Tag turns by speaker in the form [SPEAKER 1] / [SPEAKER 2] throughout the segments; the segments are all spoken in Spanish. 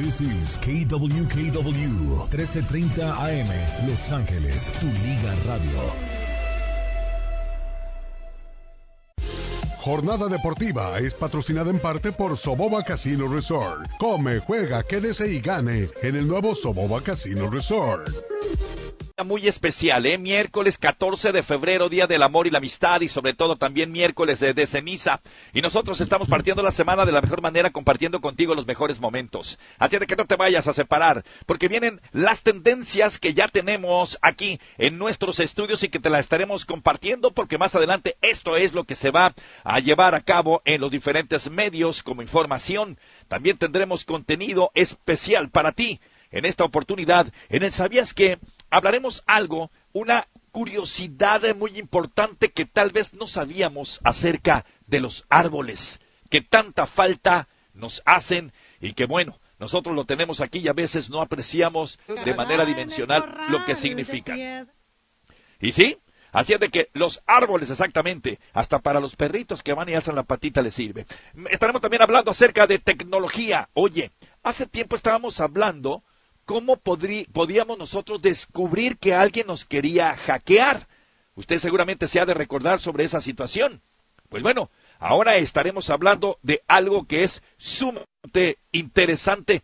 [SPEAKER 1] This is KWKW 1330 AM Los Ángeles, tu liga radio.
[SPEAKER 2] Jornada deportiva es patrocinada en parte por Soboba Casino Resort. Come, juega, quédese y gane en el nuevo Soboba Casino Resort
[SPEAKER 3] muy especial, ¿eh? Miércoles 14 de febrero, Día del Amor y la Amistad y sobre todo también miércoles de, de, ceniza. Y nosotros estamos partiendo la semana de la mejor manera compartiendo contigo los mejores momentos. Así de que no te vayas a separar, porque vienen las tendencias que ya tenemos aquí en nuestros estudios y que te las estaremos compartiendo porque más adelante esto es lo que se va a llevar a cabo en los diferentes medios como información. También tendremos contenido especial para ti en esta oportunidad en el Sabías que hablaremos algo, una curiosidad muy importante que tal vez no sabíamos acerca de los árboles, que tanta falta nos hacen y que bueno, nosotros lo tenemos aquí y a veces no apreciamos de manera dimensional lo que significan. ¿Y sí? Así es de que los árboles exactamente, hasta para los perritos que van y alzan la patita les sirve. Estaremos también hablando acerca de tecnología. Oye, hace tiempo estábamos hablando ¿cómo podríamos nosotros descubrir que alguien nos quería hackear? Usted seguramente se ha de recordar sobre esa situación. Pues bueno, ahora estaremos hablando de algo que es sumamente interesante.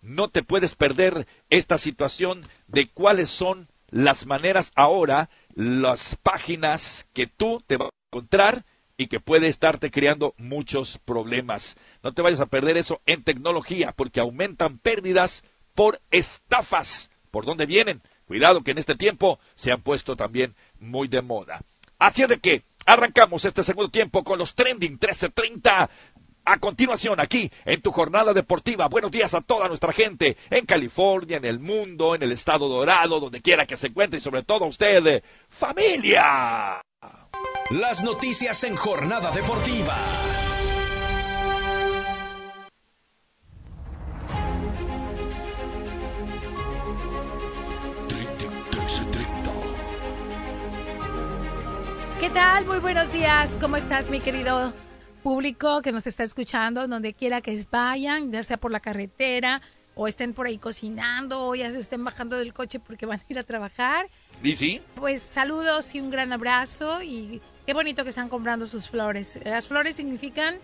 [SPEAKER 3] No te puedes perder esta situación de cuáles son las maneras ahora, las páginas que tú te vas a encontrar y que puede estarte creando muchos problemas. No te vayas a perder eso en tecnología porque aumentan pérdidas por estafas. ¿Por dónde vienen? Cuidado que en este tiempo se han puesto también muy de moda. Así de que arrancamos este segundo tiempo con los trending 1330. A continuación, aquí en tu jornada deportiva, buenos días a toda nuestra gente en California, en el mundo, en el estado dorado, donde quiera que se encuentre y sobre todo a usted, familia.
[SPEAKER 1] Las noticias en jornada deportiva.
[SPEAKER 4] ¿Qué tal? Muy buenos días. ¿Cómo estás, mi querido público que nos está escuchando, donde quiera que vayan, ya sea por la carretera o estén por ahí cocinando o ya se estén bajando del coche porque van a ir a trabajar?
[SPEAKER 3] ¿Y sí?
[SPEAKER 4] Pues saludos y un gran abrazo y qué bonito que están comprando sus flores. Las flores significan,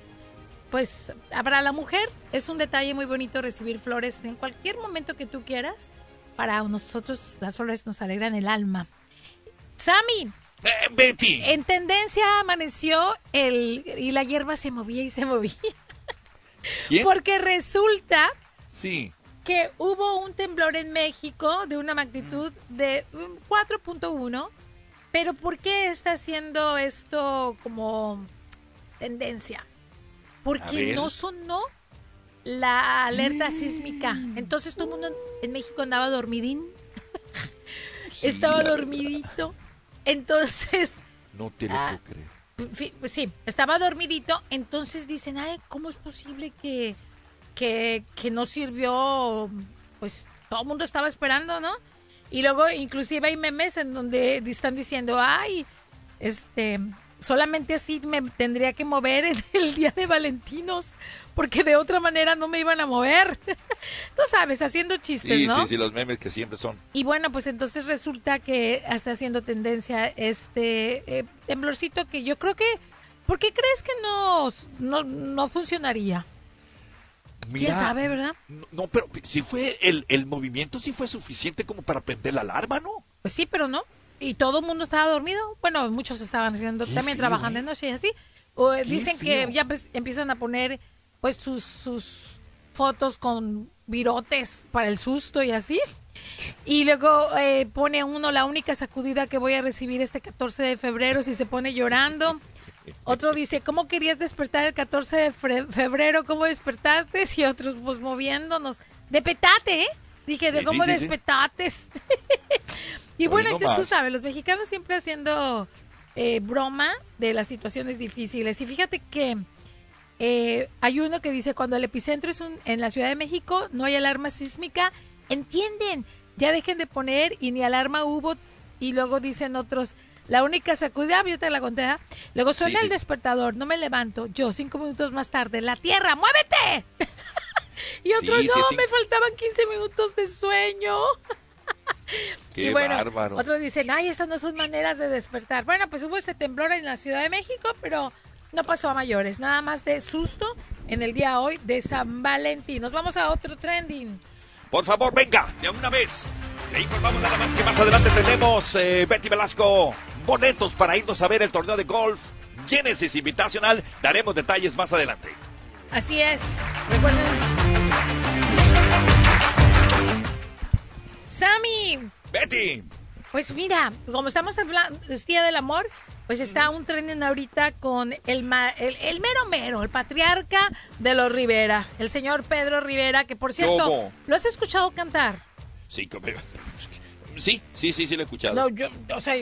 [SPEAKER 4] pues, para la mujer es un detalle muy bonito recibir flores en cualquier momento que tú quieras. Para nosotros las flores nos alegran el alma. Sammy,
[SPEAKER 3] eh, Betty.
[SPEAKER 4] En tendencia amaneció el y la hierba se movía y se movía. Porque resulta
[SPEAKER 3] sí.
[SPEAKER 4] que hubo un temblor en México de una magnitud de 4.1. Pero ¿por qué está haciendo esto como tendencia? Porque no sonó la alerta sísmica. Entonces todo el mundo en México andaba dormidín. Estaba dormidito. Entonces...
[SPEAKER 3] No te lo ah,
[SPEAKER 4] pues Sí, estaba dormidito, entonces dicen, ay, ¿cómo es posible que, que, que no sirvió? Pues todo el mundo estaba esperando, ¿no? Y luego inclusive hay memes en donde están diciendo, ay, este, solamente así me tendría que mover en el día de Valentinos, porque de otra manera no me iban a mover. Tú sabes, haciendo chistes, ¿no?
[SPEAKER 3] Sí, sí, los memes que siempre son.
[SPEAKER 4] Y bueno, pues entonces resulta que está haciendo tendencia este eh, temblorcito que yo creo que, ¿por qué crees que no, no, funcionaría? ¿Quién sabe, verdad?
[SPEAKER 3] No, pero si fue el, el movimiento, sí fue suficiente como para prender la alarma, ¿no?
[SPEAKER 4] Pues sí, pero no y todo el mundo estaba dormido. Bueno, muchos estaban haciendo también trabajando de ¿eh? noche y así. O, dicen que ya pues, empiezan a poner pues sus, sus fotos con virotes para el susto y así. Y luego eh, pone uno la única sacudida que voy a recibir este 14 de febrero si se pone llorando. Otro dice, ¿cómo querías despertar el 14 de febrero? ¿Cómo despertaste? Y otros, pues moviéndonos. De petate, ¿eh? Dije, ¿de cómo despetates? Y bueno, tú sabes, los mexicanos siempre haciendo eh, broma de las situaciones difíciles. Y fíjate que eh, hay uno que dice, cuando el epicentro es un, en la Ciudad de México, no hay alarma sísmica, entienden, ya dejen de poner y ni alarma hubo. Y luego dicen otros, la única sacudida, yo te la conté, ¿ah? luego suena el despertador, no me levanto, yo cinco minutos más tarde, la tierra, muévete. Y otro,
[SPEAKER 3] Sí,
[SPEAKER 4] no, me faltaban 15 minutos de sueño.
[SPEAKER 3] Qué
[SPEAKER 4] y bueno,
[SPEAKER 3] bárbaro.
[SPEAKER 4] otros dicen, ay, estas no son maneras de despertar. Bueno, pues hubo ese temblor en la Ciudad de México, pero no pasó a mayores. Nada más de susto en el día hoy de San Valentín. Nos vamos a otro trending.
[SPEAKER 3] Por favor, venga, de una vez. Le informamos nada más que más adelante tenemos, eh, Betty Velasco, boletos para irnos a ver el torneo de golf Genesis Invitacional. Daremos detalles más adelante.
[SPEAKER 4] Así es. Recuerden. Sammy,
[SPEAKER 3] Betty,
[SPEAKER 4] pues mira, como estamos hablando es Día del Amor, pues está un trending ahorita con el, ma- el, el mero mero, el patriarca de los Rivera, el señor Pedro Rivera, que por cierto,
[SPEAKER 3] ¿Cómo?
[SPEAKER 4] ¿lo has escuchado cantar?
[SPEAKER 3] sí, sí, sí, sí, sí, lo he escuchado.
[SPEAKER 4] No, yo, o sea,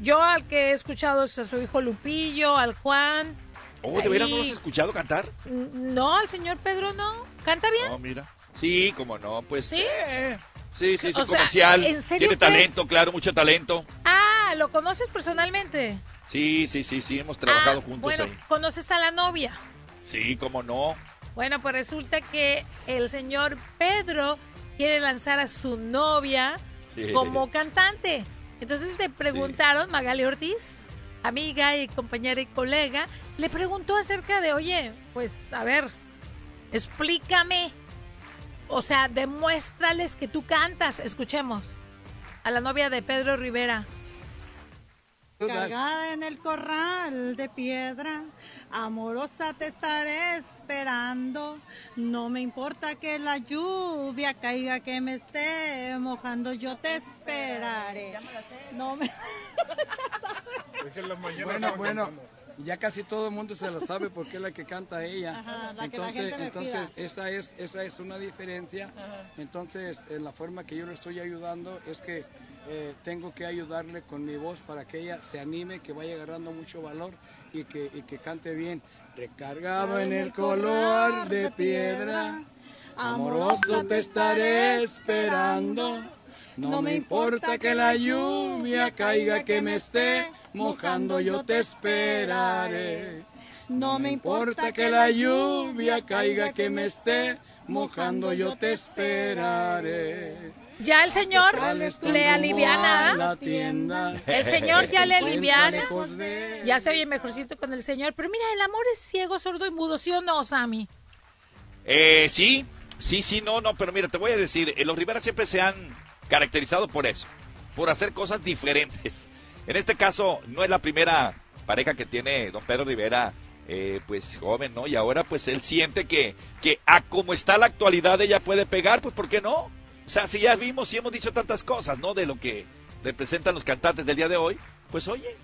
[SPEAKER 4] yo al que he escuchado es a su hijo Lupillo, al Juan.
[SPEAKER 3] oh, ¿de veras no lo has escuchado cantar?
[SPEAKER 4] No, al señor Pedro no. ¿Canta bien?
[SPEAKER 3] No, mira. Sí, como no, pues.
[SPEAKER 4] ¿Sí?
[SPEAKER 3] eh, sí, sí, sí,
[SPEAKER 4] O sea,
[SPEAKER 3] comercial.
[SPEAKER 4] ¿en serio
[SPEAKER 3] Tiene
[SPEAKER 4] crees?
[SPEAKER 3] talento, claro, mucho talento.
[SPEAKER 4] Ah, ¿lo conoces personalmente?
[SPEAKER 3] Sí, sí, sí, sí, hemos trabajado
[SPEAKER 4] Ah,
[SPEAKER 3] juntos
[SPEAKER 4] bueno,
[SPEAKER 3] ahí.
[SPEAKER 4] ¿conoces a la novia?
[SPEAKER 3] Sí, como no.
[SPEAKER 4] Bueno, pues resulta que el señor Pedro quiere lanzar a su novia
[SPEAKER 3] Sí.
[SPEAKER 4] como cantante. Entonces le preguntaron, Magali Ortiz, amiga y compañera y colega, le preguntó acerca de, oye, pues a ver, explícame, o sea, demuéstrales que tú cantas. Escuchemos a la novia de Pedro Rivera.
[SPEAKER 5] Cargada en el corral de piedra, amorosa te estaré esperando. No me importa que la lluvia caiga, que me esté mojando, yo te esperaré. No me...
[SPEAKER 6] Bueno, bueno, ya casi todo el mundo se lo sabe porque es la que canta ella.
[SPEAKER 5] Ajá, la que la
[SPEAKER 6] entonces,
[SPEAKER 5] gente
[SPEAKER 6] entonces esa es esa es una diferencia. Entonces, en la forma que yo le estoy ayudando es que eh, tengo que ayudarle con mi voz para que ella se anime, que vaya agarrando mucho valor y que, y que cante bien. Recargado en el color de piedra, amoroso te estaré esperando. No me importa que la lluvia caiga, que me esté mojando, yo te esperaré. No me importa que la lluvia caiga, que me esté mojando, yo te esperaré.
[SPEAKER 4] Ya el señor le aliviana.
[SPEAKER 6] tienda.
[SPEAKER 4] El señor ya le aliviana. Ya se oye mejorcito con el señor. Pero mira, el amor es ciego, sordo y mudo, ¿sí o no, Sammy?
[SPEAKER 3] Eh, sí, sí, sí, no, no, pero mira, te voy a decir, eh, los Rivera siempre se han caracterizado por eso, por hacer cosas diferentes. En este caso, no es la primera pareja que tiene don Pedro Rivera, eh, pues joven, ¿no? Y ahora pues él siente que, que a como está la actualidad ella puede pegar, pues ¿por qué no? O sea, si ya vimos y hemos dicho tantas cosas, ¿no? De lo que representan los cantantes del día de hoy, pues oye,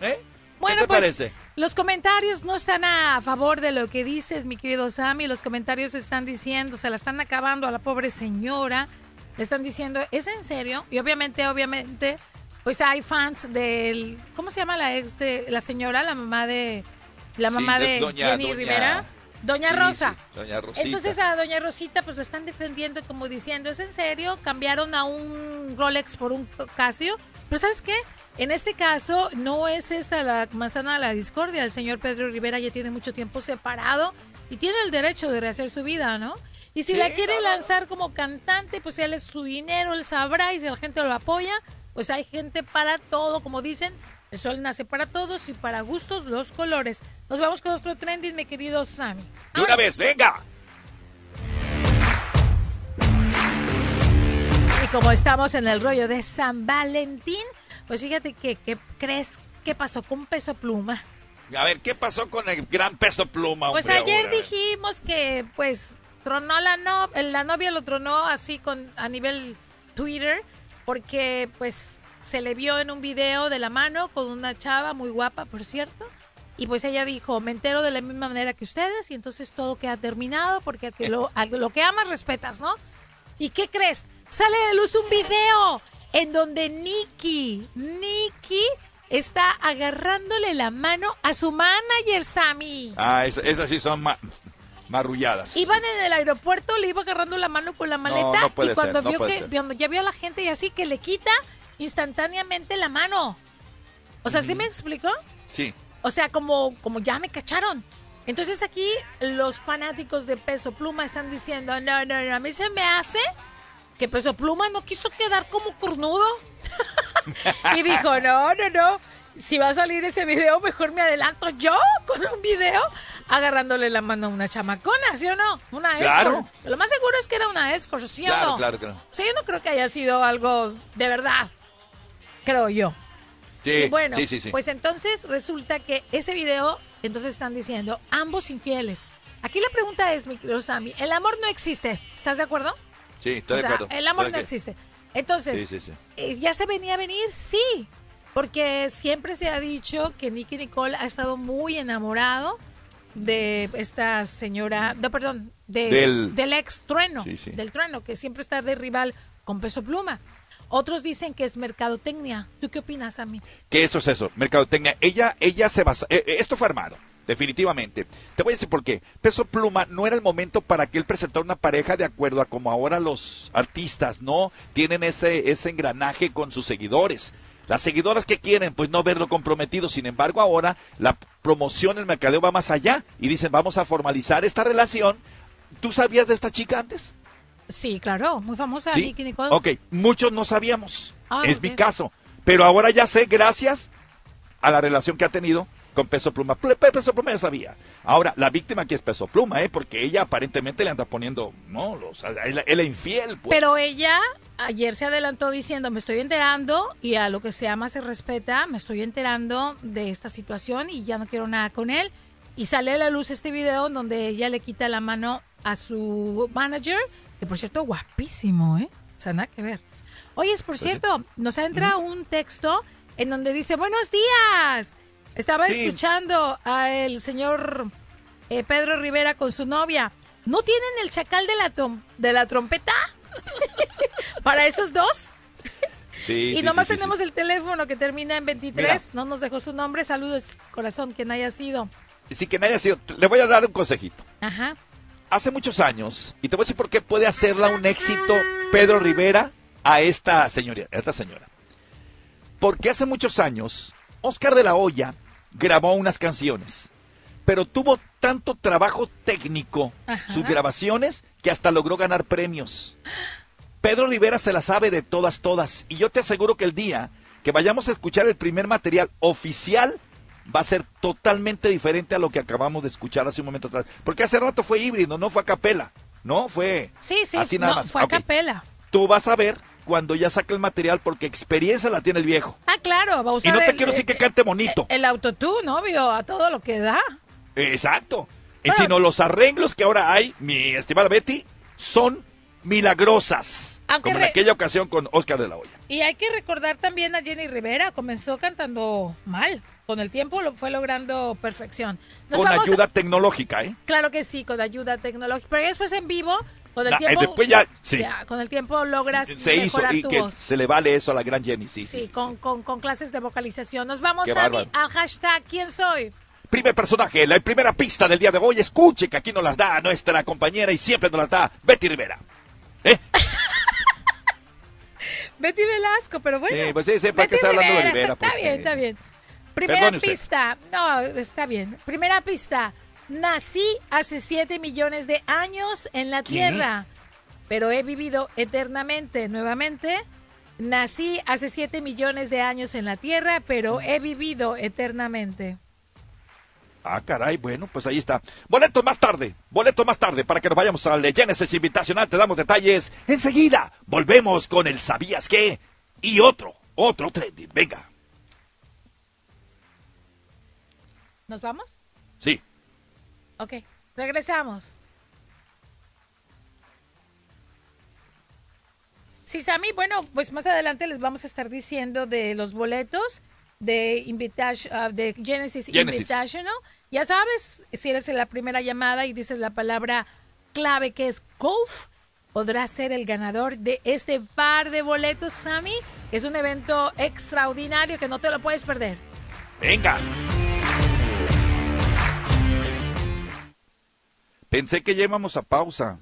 [SPEAKER 3] ¿eh?
[SPEAKER 4] Bueno,
[SPEAKER 3] ¿Qué te
[SPEAKER 4] pues
[SPEAKER 3] parece?
[SPEAKER 4] los comentarios no están a favor de lo que dices, mi querido Sammy. Los comentarios están diciendo, se la están acabando a la pobre señora. Le están diciendo, ¿es en serio? Y obviamente, obviamente, pues hay fans del, ¿cómo se llama la ex de la señora, la mamá de, la
[SPEAKER 3] Sí,
[SPEAKER 4] mamá
[SPEAKER 3] de
[SPEAKER 4] de,
[SPEAKER 3] doña-
[SPEAKER 4] Jenny
[SPEAKER 3] doña-
[SPEAKER 4] Rivera? Doña
[SPEAKER 3] Sí,
[SPEAKER 4] Rosa.
[SPEAKER 3] sí, doña Rosita.
[SPEAKER 4] Entonces a doña Rosita pues la están defendiendo como diciendo, ¿es en serio? Cambiaron a un Rolex por un Casio. Pero ¿sabes qué? En este caso no es esta la manzana de la discordia. El señor Pedro Rivera ya tiene mucho tiempo separado y tiene el derecho de rehacer su vida, ¿no? Y si
[SPEAKER 3] Sí,
[SPEAKER 4] la quiere
[SPEAKER 3] no, no.
[SPEAKER 4] lanzar como cantante, pues él es su dinero, él sabrá y si la gente lo apoya, pues hay gente para todo, como dicen, el sol nace para todos y para gustos los colores. Nos vamos con nuestro trending, mi querido Sammy.
[SPEAKER 3] De una vez, venga.
[SPEAKER 4] Y como estamos en el rollo de San Valentín, pues fíjate que, ¿qué crees que pasó con Peso Pluma?
[SPEAKER 3] A ver, ¿qué pasó con el gran peso pluma?
[SPEAKER 4] Pues ayer
[SPEAKER 3] ahora?
[SPEAKER 4] dijimos que pues tronó la no, la novia lo tronó así con a nivel Twitter porque pues se le vio en un video de la mano con una chava muy guapa, por cierto. Y pues ella dijo, me entero de la misma manera que ustedes y entonces todo queda terminado porque lo, que amas respetas, ¿no? ¿Y qué crees? Sale de luz un video en donde Nicky, Nicky está agarrándole la mano a su manager, Sammy.
[SPEAKER 3] Ah, es- esas sí son marrulladas.
[SPEAKER 4] Iban en el aeropuerto, le iba agarrando la mano con la maleta
[SPEAKER 3] no
[SPEAKER 4] y cuando
[SPEAKER 3] ser, no
[SPEAKER 4] vio
[SPEAKER 3] puede
[SPEAKER 4] que cuando ya vio a la gente y así que le quita instantáneamente la mano. O sea, ¿sí me explicó?
[SPEAKER 3] Sí.
[SPEAKER 4] O sea, como como ya me cacharon. Entonces aquí los fanáticos de Peso Pluma están diciendo, no, no, no, a mí se me hace que Peso Pluma no quiso quedar como cornudo. y dijo, no, no, no, si va a salir ese video, mejor me adelanto yo con un video agarrándole la mano a una chamacona, ¿sí o no? Una
[SPEAKER 3] Claro.
[SPEAKER 4] Lo más seguro es que era una escort, ¿sí o
[SPEAKER 3] Claro,
[SPEAKER 4] no?
[SPEAKER 3] claro, claro.
[SPEAKER 4] O sea, yo no creo que haya sido algo de verdad, creo yo.
[SPEAKER 3] Sí,
[SPEAKER 4] Y bueno,
[SPEAKER 3] sí, sí, sí.
[SPEAKER 4] pues entonces resulta que ese video, entonces están diciendo, ambos infieles. Aquí la pregunta es, mi querido Sammy, el amor no existe, ¿estás de acuerdo?
[SPEAKER 3] sí, estoy
[SPEAKER 4] o sea,
[SPEAKER 3] de acuerdo.
[SPEAKER 4] el amor no existe. Entonces,
[SPEAKER 3] Sí, sí, sí.
[SPEAKER 4] eh, ¿ya se venía a venir? Sí, porque siempre se ha dicho que Nicky Nicole ha estado muy enamorado de esta señora, no, perdón, de-
[SPEAKER 3] Del-
[SPEAKER 4] del, ex trueno,
[SPEAKER 3] Sí, sí.
[SPEAKER 4] del trueno, que siempre está de rival con Peso Pluma. Otros dicen que es mercadotecnia. ¿Tú qué opinas, Sammy?
[SPEAKER 3] que eso es eso, mercadotecnia. Ella, ella se basa, eh, eh, esto fue armado, definitivamente. Te voy a decir por qué. Peso Pluma no era el momento para que él presentara una pareja de acuerdo a como ahora los artistas, ¿no? Tienen ese, ese engranaje con sus seguidores. Las seguidoras que quieren, pues no verlo comprometido. Sin embargo, ahora la promoción, el mercadeo va más allá y dicen, vamos a formalizar esta relación. ¿Tú sabías de esta chica antes?
[SPEAKER 4] Sí, claro, muy famosa
[SPEAKER 3] Sí.
[SPEAKER 4] Nicky Nicole.
[SPEAKER 3] Ok, muchos no sabíamos.
[SPEAKER 4] Ah,
[SPEAKER 3] es mi caso. Pero ahora ya sé, gracias a la relación que ha tenido con Peso Pluma. Peso Pluma ya sabía. Ahora, la víctima aquí es Peso Pluma, ¿eh? Porque ella aparentemente le anda poniendo, no, él, él es infiel, pues.
[SPEAKER 4] Pero ella ayer se adelantó diciendo, me estoy enterando y a lo que se ama se respeta, me estoy enterando de esta situación y ya no quiero nada con él. Y sale a la luz este video donde ella le quita la mano a su manager, que por cierto, guapísimo, ¿eh? O sea, nada que ver. Oye, es por cierto, nos entra un texto en donde dice, buenos días. Estaba
[SPEAKER 3] Sí.
[SPEAKER 4] escuchando al señor eh, Pedro Rivera con su novia. ¿No tienen el chacal de la, de la trompeta? Para esos dos.
[SPEAKER 3] Sí,
[SPEAKER 4] y
[SPEAKER 3] sí,
[SPEAKER 4] nomás
[SPEAKER 3] sí,
[SPEAKER 4] tenemos el teléfono que termina en 23. No nos dejó su nombre. Saludos, corazón, quien haya sido.
[SPEAKER 3] Sí, que nadie ha sido. Le voy a dar un consejito.
[SPEAKER 4] Ajá.
[SPEAKER 3] Hace muchos años, y te voy a decir por qué puede hacerla un éxito Pedro Rivera a esta señora. A esta señora. Porque hace muchos años, Oscar de la Hoya grabó unas canciones, pero tuvo tanto trabajo técnico
[SPEAKER 4] Ajá.
[SPEAKER 3] sus grabaciones que hasta logró ganar premios. Pedro Rivera se la sabe de todas, todas. Y yo te aseguro que el día que vayamos a escuchar el primer material oficial va a ser totalmente diferente a lo que acabamos de escuchar hace un momento atrás. Porque hace rato fue híbrido, no fue a capela. No, fue
[SPEAKER 4] Sí, sí,
[SPEAKER 3] así nada
[SPEAKER 4] no,
[SPEAKER 3] más.
[SPEAKER 4] fue a capela.
[SPEAKER 3] Tú vas a ver cuando ya saque el material porque experiencia la tiene el viejo.
[SPEAKER 4] Ah, claro, va a
[SPEAKER 3] Y
[SPEAKER 4] usar
[SPEAKER 3] no te
[SPEAKER 4] el-
[SPEAKER 3] quiero decir que
[SPEAKER 4] el-
[SPEAKER 3] cante bonito.
[SPEAKER 4] El autotune, obvio, a todo lo que da.
[SPEAKER 3] Exacto. Y
[SPEAKER 4] Bueno.
[SPEAKER 3] sino los arreglos que ahora hay, mi estimada Betty, son milagrosas.
[SPEAKER 4] Aunque
[SPEAKER 3] como en aquella ocasión con Oscar de la Hoya.
[SPEAKER 4] Y hay que recordar también a Jenny Rivera, comenzó cantando mal. Con el tiempo lo fue logrando perfección. Nos
[SPEAKER 3] Con
[SPEAKER 4] a-
[SPEAKER 3] ayuda tecnológica, ¿eh?
[SPEAKER 4] Claro que sí, con ayuda tecnológica. Pero después en vivo, con el
[SPEAKER 3] eh,
[SPEAKER 4] tiempo.
[SPEAKER 3] después ya, sí.
[SPEAKER 4] con el tiempo logras
[SPEAKER 3] Se hizo y
[SPEAKER 4] tu
[SPEAKER 3] que
[SPEAKER 4] voz.
[SPEAKER 3] se le vale eso a la gran Jenny, sí.
[SPEAKER 4] Sí,
[SPEAKER 3] sí,
[SPEAKER 4] con,
[SPEAKER 3] sí.
[SPEAKER 4] Con, con clases de vocalización. Nos vamos,
[SPEAKER 3] bárbaro.
[SPEAKER 4] al hashtag ¿Quién soy?
[SPEAKER 3] Primer personaje, la primera pista del día de hoy. Escuche que aquí nos las da nuestra compañera y siempre nos las da Betty Rivera. ¿Eh?
[SPEAKER 4] Betty Velasco, pero bueno.
[SPEAKER 3] Sí, pues sí, que está hablando de Rivera,
[SPEAKER 4] Está,
[SPEAKER 3] pues,
[SPEAKER 4] bien,
[SPEAKER 3] sí.
[SPEAKER 4] está bien. Primera pista. No, está bien. Primera pista. Nací hace 7 millones de años en la
[SPEAKER 3] ¿Qué?
[SPEAKER 4] Tierra, pero he vivido eternamente. Nuevamente, nací hace 7 millones de años en la Tierra, pero he vivido eternamente.
[SPEAKER 3] Ah, caray, bueno, pues ahí está. Boleto más tarde, boleto más tarde para que nos vayamos al Genesis Invitacional. Te damos detalles. Enseguida volvemos con el ¿Sabías qué? Y otro, otro trending. Venga.
[SPEAKER 4] ¿Nos vamos?
[SPEAKER 3] Sí.
[SPEAKER 4] Ok, regresamos. Sí, Sammy, bueno, pues más adelante les vamos a estar diciendo de los boletos de, ah, de Genesis,
[SPEAKER 3] Genesis.
[SPEAKER 4] Invitational. Ya sabes, si eres la primera llamada y dices la palabra clave que es golf, podrás ser el ganador de este par de boletos, Sammy. Es un evento extraordinario que no te lo puedes perder.
[SPEAKER 3] Venga. Pensé que ya íbamos a pausa.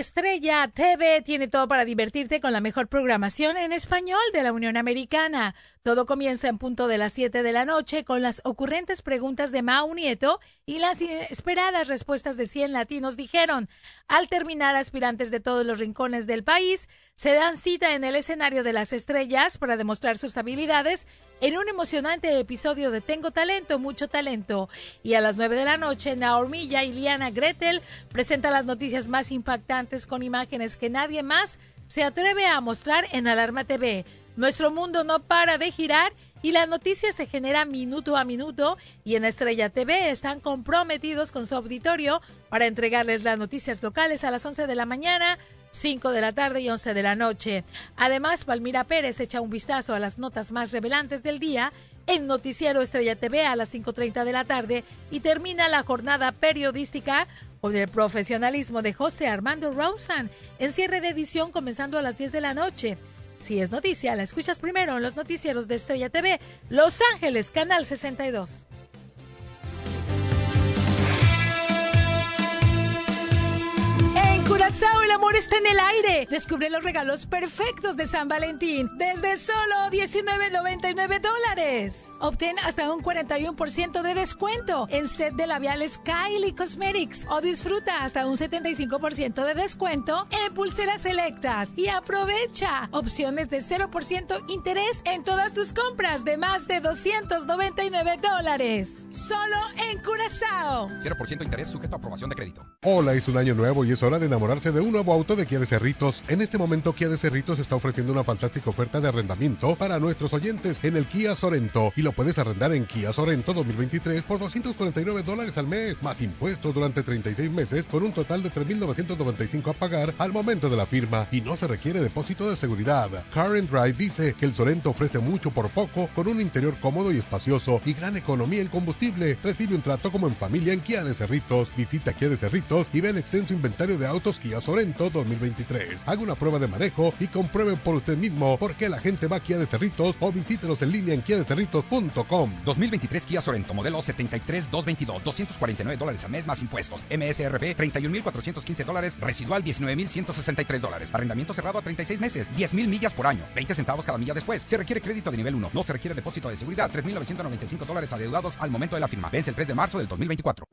[SPEAKER 4] Estrella TV tiene todo para divertirte con la mejor programación en español de la Unión Americana. Todo comienza en punto de las 7 de la noche con las ocurrentes preguntas de Mao Nieto y las esperadas respuestas de 100 latinos dijeron. Al terminar, aspirantes de todos los rincones del país se dan cita en el escenario de las estrellas para demostrar sus habilidades en un emocionante episodio de Tengo Talento, Mucho Talento. Y a las 9 de la noche, Naormilla y Liana Gretel presentan las noticias más impactantes con imágenes que nadie más se atreve a mostrar en Alarma TV. Nuestro mundo no para de girar y la noticia se genera minuto a minuto y en Estrella TV están comprometidos con su auditorio para entregarles las noticias locales a las 11 de la mañana, 5 de la tarde y 11 de la noche. Además, Palmira Pérez echa un vistazo a las notas más revelantes del día en Noticiero Estrella TV a las 5.30 de la tarde y termina la jornada periodística con el profesionalismo de José Armando Rosen en cierre de edición comenzando a las 10 de la noche. Si es noticia, la escuchas primero en los noticieros de Estrella TV, Los Ángeles, Canal 62. Curazao, el amor está en el aire. Descubre los regalos perfectos de San Valentín desde solo 19.99 dólares. Obtén hasta un 41% de descuento en set de labiales Kylie Cosmetics o disfruta hasta un 75% de descuento en pulseras selectas y aprovecha opciones de 0% interés en todas tus compras de más de 299 dólares. Solo en Curazao.
[SPEAKER 7] 0% interés sujeto a aprobación de crédito.
[SPEAKER 2] Hola, es un año nuevo y es hora de enamorarse de un nuevo auto de Kia de Cerritos. En este momento Kia de Cerritos está ofreciendo una fantástica oferta de arrendamiento para nuestros oyentes en el Kia Sorento y lo puedes arrendar en Kia Sorento 2023 por 249 dólares al mes, más impuestos durante 36 meses con un total de 3.995 a pagar al momento de la firma y no se requiere depósito de seguridad. Car Drive dice que el Sorento ofrece mucho por poco con un interior cómodo y espacioso y gran economía en combustible. Recibe un trato como en familia en Kia de Cerritos. Visita Kia de Cerritos y ve el extenso inventario de autos Kia Sorento 2023. Haga una prueba de manejo y compruebe por usted mismo por qué la gente va a Kia de Cerritos o visítelos en línea en kiadecerritos.com.
[SPEAKER 7] 2023 Kia Sorento, modelo 73222, 249 dólares al mes más impuestos. MSRP 31.415 dólares, residual 19.163 dólares. Arrendamiento cerrado a 36 meses, 10.000 millas por año, 20 centavos cada milla después. Se requiere crédito de nivel 1, no se requiere depósito de seguridad, 3.995 dólares adeudados al momento de la firma. Vence el 3 de marzo del 2024.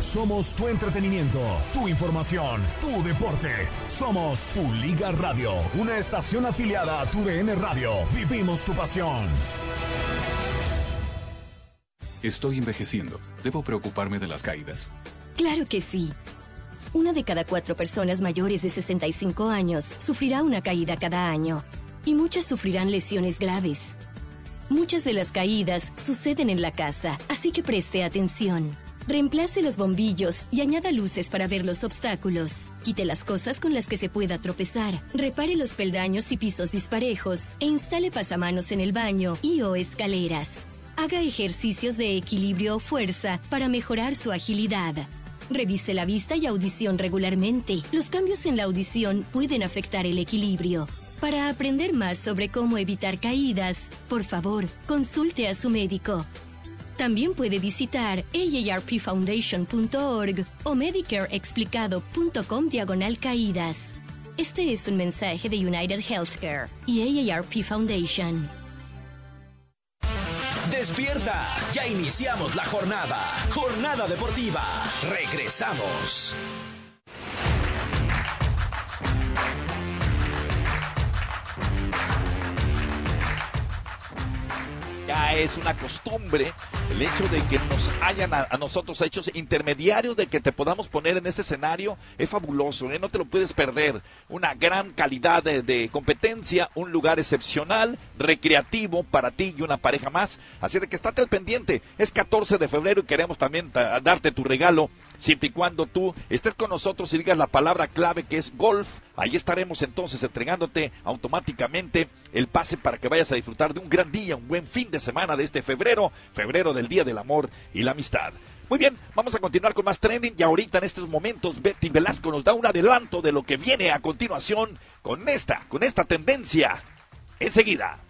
[SPEAKER 1] Somos tu entretenimiento, tu información, tu deporte. Somos tu Liga Radio, una estación afiliada a tu DN Radio. Vivimos tu pasión.
[SPEAKER 8] Estoy envejeciendo. ¿Debo preocuparme de las caídas?
[SPEAKER 9] Claro que sí. Una de cada cuatro personas mayores de 65 años sufrirá una caída cada año. Y muchas sufrirán lesiones graves. Muchas de las caídas suceden en la casa, así que preste atención. Reemplace los bombillos y añada luces para ver los obstáculos. Quite las cosas con las que se pueda tropezar. Repare los peldaños y pisos disparejos e instale pasamanos en el baño y o escaleras. Haga ejercicios de equilibrio o fuerza para mejorar su agilidad. Revise la vista y audición regularmente. Los cambios en la audición pueden afectar el equilibrio. Para aprender más sobre cómo evitar caídas, por favor, consulte a su médico. También puede visitar aarpfoundation.org o medicareexplicado.com diagonal caídas. Este es un mensaje de United Healthcare y AARP Foundation.
[SPEAKER 10] Despierta, ya iniciamos la jornada. Jornada deportiva. Regresamos.
[SPEAKER 3] Es una costumbre el hecho de que nos hayan a, nosotros hechos intermediarios de que te podamos poner en ese escenario es fabuloso, ¿eh? no te lo puedes perder. Una gran calidad de, de, competencia, un lugar excepcional, recreativo para ti y una pareja más. Así de que estate al pendiente. Es 14 de febrero y queremos también darte tu regalo siempre y cuando tú estés con nosotros y digas la palabra clave que es golf. Ahí estaremos entonces entregándote automáticamente el pase para que vayas a disfrutar de un gran día, un buen fin de semana de este febrero, febrero del Día del Amor y la Amistad. Muy bien, vamos a continuar con más trending y ahorita en estos momentos Betty Velasco nos da un adelanto de lo que viene a continuación con esta, con esta tendencia. Enseguida.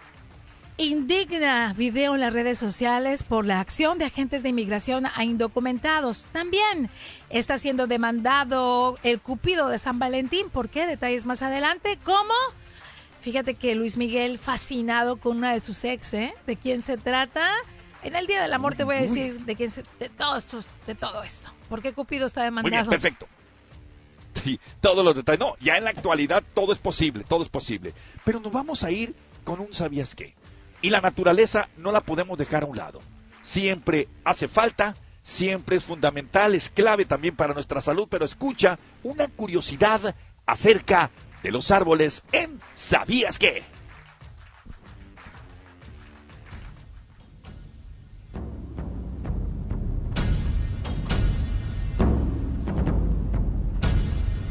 [SPEAKER 4] Indigna video en las redes sociales por la acción de agentes de inmigración a indocumentados. También está siendo demandado el Cupido de San Valentín. ¿Por qué? Detalles más adelante. ¿Cómo? Fíjate que Luis Miguel fascinado con una de sus ex, ¿eh? ¿De quién se trata? En el Día del Amor te voy a decir de quién se, de todo esto, de todo esto. ¿Por qué Cupido está demandado?
[SPEAKER 3] Muy bien, perfecto. Sí, todos los detalles. No, ya en la actualidad todo es posible, todo es posible. Pero nos vamos a ir con un sabías qué. Y la naturaleza no la podemos dejar a un lado. Siempre hace falta, siempre es fundamental, es clave también para nuestra salud, pero escucha una curiosidad acerca de los árboles en ¿Sabías qué?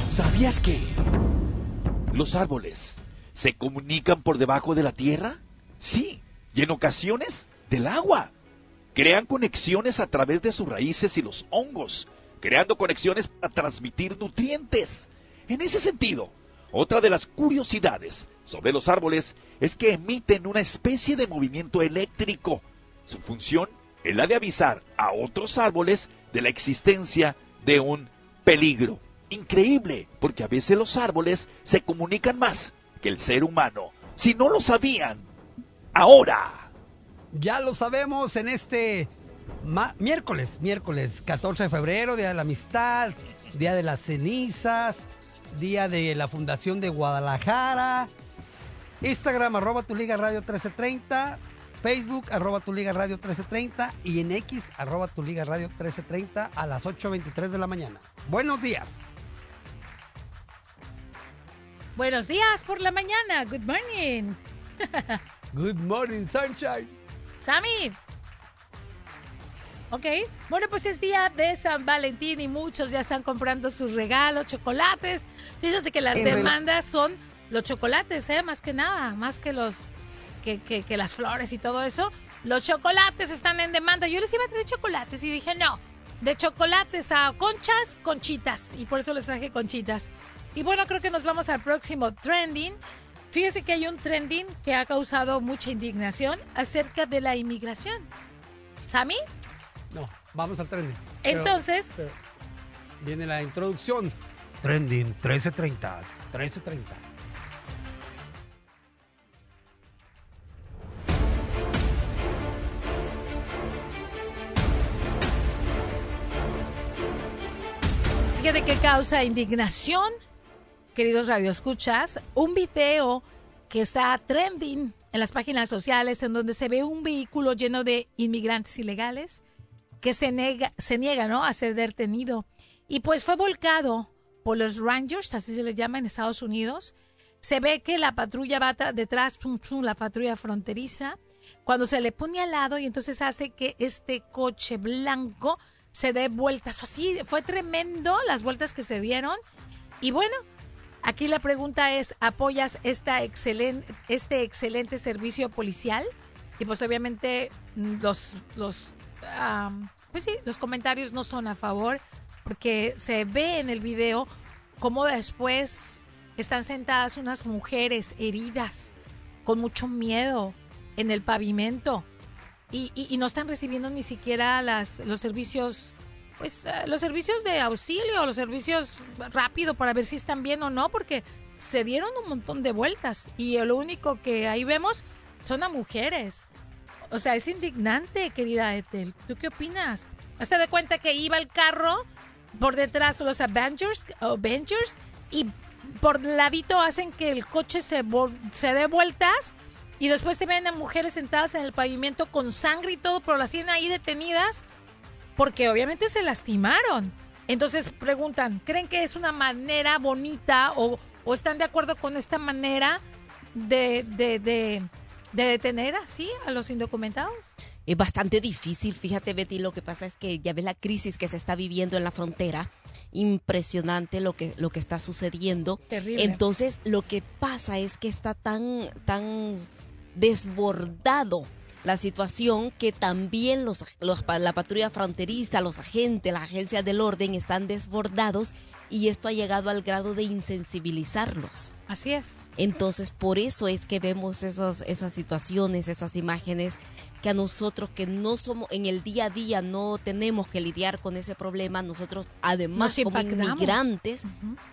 [SPEAKER 3] ¿Sabías que los árboles se comunican por debajo de la tierra? Sí, y en ocasiones del agua. Crean conexiones a través de sus raíces y los hongos, creando conexiones para transmitir nutrientes. En ese sentido, otra de las curiosidades sobre los árboles es que emiten una especie de movimiento eléctrico. Su función es la de avisar a otros árboles de la existencia de un peligro. Increíble, porque a veces los árboles se comunican más que el ser humano. Si no lo sabían, ahora.
[SPEAKER 11] Ya lo sabemos en este miércoles, miércoles 14 de febrero, Día de la Amistad, Día de las Cenizas, Día de la Fundación de Guadalajara. Instagram, arroba tu liga radio 1330. Facebook, arroba tu liga radio 1330. Y en X, arroba tu liga radio 1330 a las 8.23 de la mañana. Buenos días.
[SPEAKER 4] Buenos días por la mañana. Good morning.
[SPEAKER 11] Good morning, sunshine.
[SPEAKER 4] Sammy. Ok, bueno, pues es día de San Valentín y muchos ya están comprando sus regalos, chocolates. Fíjate que las demandas son los chocolates, ¿eh? Más que nada, más que los que, que, las flores y todo eso. Los chocolates están en demanda. Yo les iba a traer chocolates y dije, no, de chocolates a conchas, conchitas. Y por eso les traje conchitas. Y bueno, creo que nos vamos al próximo trending. Fíjese que hay un trending que ha causado mucha indignación acerca de la inmigración. ¿Sami?
[SPEAKER 11] No, vamos al trending.
[SPEAKER 4] Entonces.
[SPEAKER 11] viene la introducción. Trending 1330. 1330.
[SPEAKER 4] Fíjate que causa indignación queridos radioescuchas, un video que está trending en las páginas sociales en donde se ve un vehículo lleno de inmigrantes ilegales que se, nega, se niega ¿no? a ser detenido. Y pues fue volcado por los Rangers, así se les llama en Estados Unidos. Se ve que la patrulla va detrás, la patrulla fronteriza, cuando se le pone al lado y entonces hace que este coche blanco se dé vueltas. Así fue tremendo las vueltas que se dieron. Y bueno, Aquí la pregunta es, ¿apoyas esta excelente, este excelente servicio policial? Y pues obviamente mm, los, los, pues sí, los comentarios no son a favor porque se ve en el video cómo después están sentadas unas mujeres heridas con mucho miedo en el pavimento y, y no están recibiendo ni siquiera las, los servicios pues eh, los servicios de auxilio, los servicios rápido para ver si están bien o no, porque se dieron un montón de vueltas y lo único que ahí vemos son a mujeres. O sea, es indignante, querida Ethel. ¿Tú qué opinas? Hazte de cuenta que iba el carro por detrás los Avengers, Avengers y por ladito hacen que el coche se, se dé vueltas y después se ven a mujeres sentadas en el pavimento con sangre y todo, pero las tienen ahí detenidas porque obviamente se lastimaron. Entonces preguntan, ¿creen que es una manera bonita o, están de acuerdo con esta manera de, de, de, detener así a los indocumentados?
[SPEAKER 12] Es bastante difícil, fíjate Betty, lo que pasa es que ya ves la crisis que se está viviendo en la frontera, impresionante lo que, lo que está sucediendo.
[SPEAKER 4] Terrible.
[SPEAKER 12] Entonces lo que pasa es que está tan, tan desbordado la situación que también los, la patrulla fronteriza, los agentes, las agencias del orden están desbordados y esto ha llegado al grado de insensibilizarlos.
[SPEAKER 4] Así es.
[SPEAKER 12] Entonces, por eso es que vemos esos, esas situaciones, esas imágenes que a nosotros que no somos en el día a día no tenemos que lidiar con ese problema, nosotros además
[SPEAKER 4] Nos
[SPEAKER 12] como inmigrantes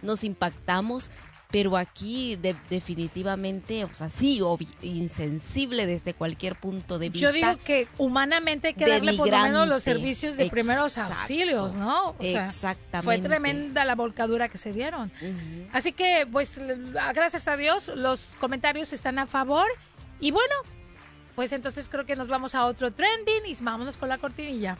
[SPEAKER 12] nos impactamos, pero aquí de- definitivamente, o sea, sí, insensible desde cualquier punto de vista.
[SPEAKER 4] Yo digo que humanamente hay que darle por lo menos los servicios de primeros auxilios, ¿no? O sea,
[SPEAKER 12] Exactamente.
[SPEAKER 4] Fue tremenda la volcadura que se dieron. Así que, pues, gracias a Dios, los comentarios están a favor. Y bueno, pues entonces creo que nos vamos a otro trending y vámonos con la cortinilla.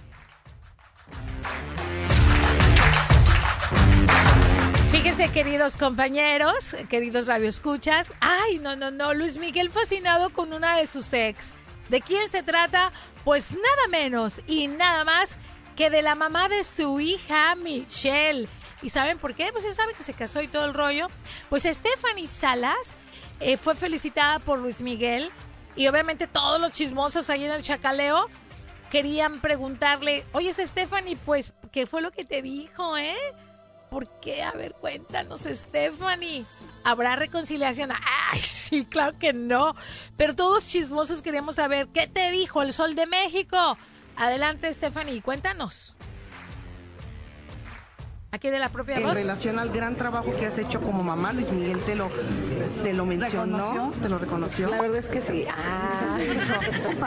[SPEAKER 4] Queridos compañeros, queridos radioescuchas. Ay, no, no, no. Luis Miguel fascinado con una de sus ex. ¿De quién se trata? Pues nada menos y nada más que de la mamá de su hija, Michelle. ¿Y saben por qué? Pues ya saben que se casó y todo el rollo. Pues Stephanie Salas eh, fue felicitada por Luis Miguel. Y obviamente todos los chismosos ahí en el chacaleo querían preguntarle, oye, Stephanie, pues, ¿qué fue lo que te dijo, eh? ¿Por qué? A ver, cuéntanos, Stephanie. ¿Habrá reconciliación? Ay, sí, claro que no. Pero todos chismosos queremos saber, ¿qué te dijo el Sol de México? Adelante, Stephanie, cuéntanos. Aquí de la propia
[SPEAKER 13] En
[SPEAKER 4] voz.
[SPEAKER 13] relación al gran trabajo que has hecho como mamá, Luis Miguel te lo, te lo mencionó,
[SPEAKER 14] ¿Reconoció?
[SPEAKER 13] te lo reconoció.
[SPEAKER 14] La verdad es que sí. Ah,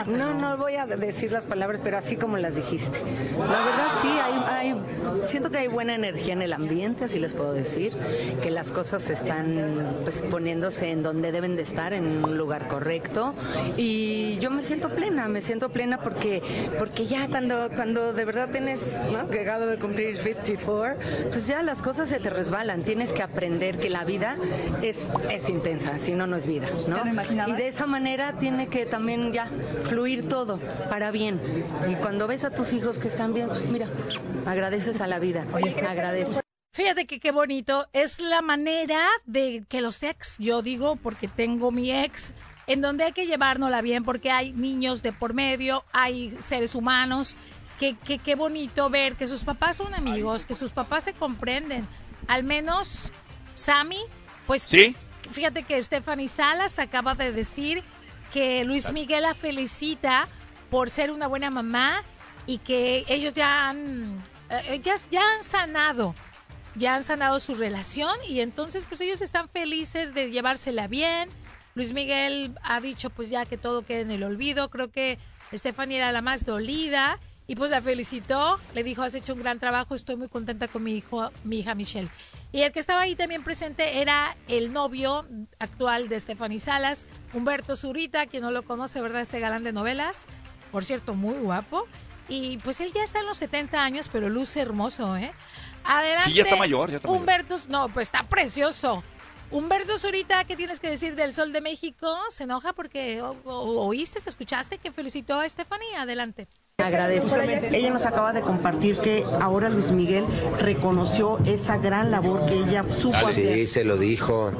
[SPEAKER 14] no, no voy a decir las palabras, pero así como las dijiste. La verdad sí, hay, hay, siento que hay buena energía en el ambiente, así les puedo decir, que las cosas están pues poniéndose en donde deben de estar, en un lugar correcto. Y yo me siento plena, me siento plena porque, porque ya cuando, cuando de verdad tienes, ¿no? que acabo de cumplir 54, pues ya las cosas se te resbalan. Tienes que aprender que la vida es, es intensa, si no, no es vida, ¿no? Y de esa manera tiene que también ya fluir todo para bien. Y cuando ves a tus hijos que están bien, pues mira, agradeces a la vida, agradeces.
[SPEAKER 4] Fíjate que qué bonito. Es la manera de que los ex, yo digo porque tengo mi ex, en donde hay que llevárnosla bien porque hay niños de por medio, hay seres humanos. Que, que- qué bonito ver que sus papás son amigos, que sus papás se comprenden. Al menos Sammy, pues
[SPEAKER 3] Sí.
[SPEAKER 4] fíjate que Stephanie Salas acaba de decir que Luis Miguel la felicita por ser una buena mamá y que ellos ya han, eh, ya, ya han sanado, ya han sanado su relación y entonces pues ellos están felices de llevársela bien. Luis Miguel ha dicho pues ya que todo quede en el olvido, creo que Stephanie era la más dolida y pues la felicitó, le dijo has hecho un gran trabajo, estoy muy contenta con mi hijo, mi hija Michelle. Y el que estaba ahí también presente era el novio actual de Stephanie Salas, Humberto Zurita, quien no lo conoce, ¿verdad? Este galán de novelas, por cierto, muy guapo. Y pues él ya está en los 70 años, pero luce hermoso, ¿eh? Adelante.
[SPEAKER 3] Sí, ya está mayor, ya está mayor.
[SPEAKER 4] Humberto, no, pues está precioso. Humberto Zurita, ¿qué tienes que decir del Sol de México? ¿Se enoja porque o- o- oíste, escuchaste que felicitó a Stephanie? Adelante.
[SPEAKER 13] Agradece. Ella nos acaba de compartir que ahora Luis Miguel reconoció esa gran labor que ella supo hacer.
[SPEAKER 15] Sí, se lo dijo.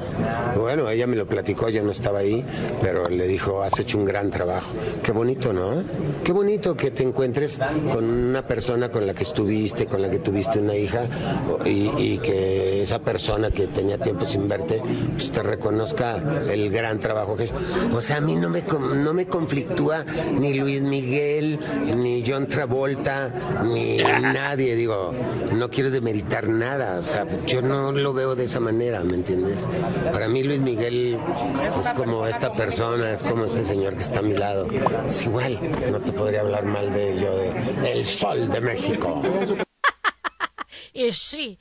[SPEAKER 15] Bueno, ella me lo platicó, yo no estaba ahí, pero le dijo, has hecho un gran trabajo. Qué bonito, ¿no? Qué bonito que te encuentres con una persona con la que estuviste, con la que tuviste una hija, y, y que esa persona que tenía tiempo sin verte, pues te reconozca el gran trabajo que. O sea, a mí no me, no me conflictúa ni Luis Miguel, ni John Travolta, ni nadie. Digo, no quiero demeritar nada. O sea, yo no lo veo de esa manera, ¿me entiendes? Para mí Luis Miguel es como esta persona, es como este señor que está a mi lado. Es igual, no te podría hablar mal de yo, de El Sol de México.
[SPEAKER 4] Y sí,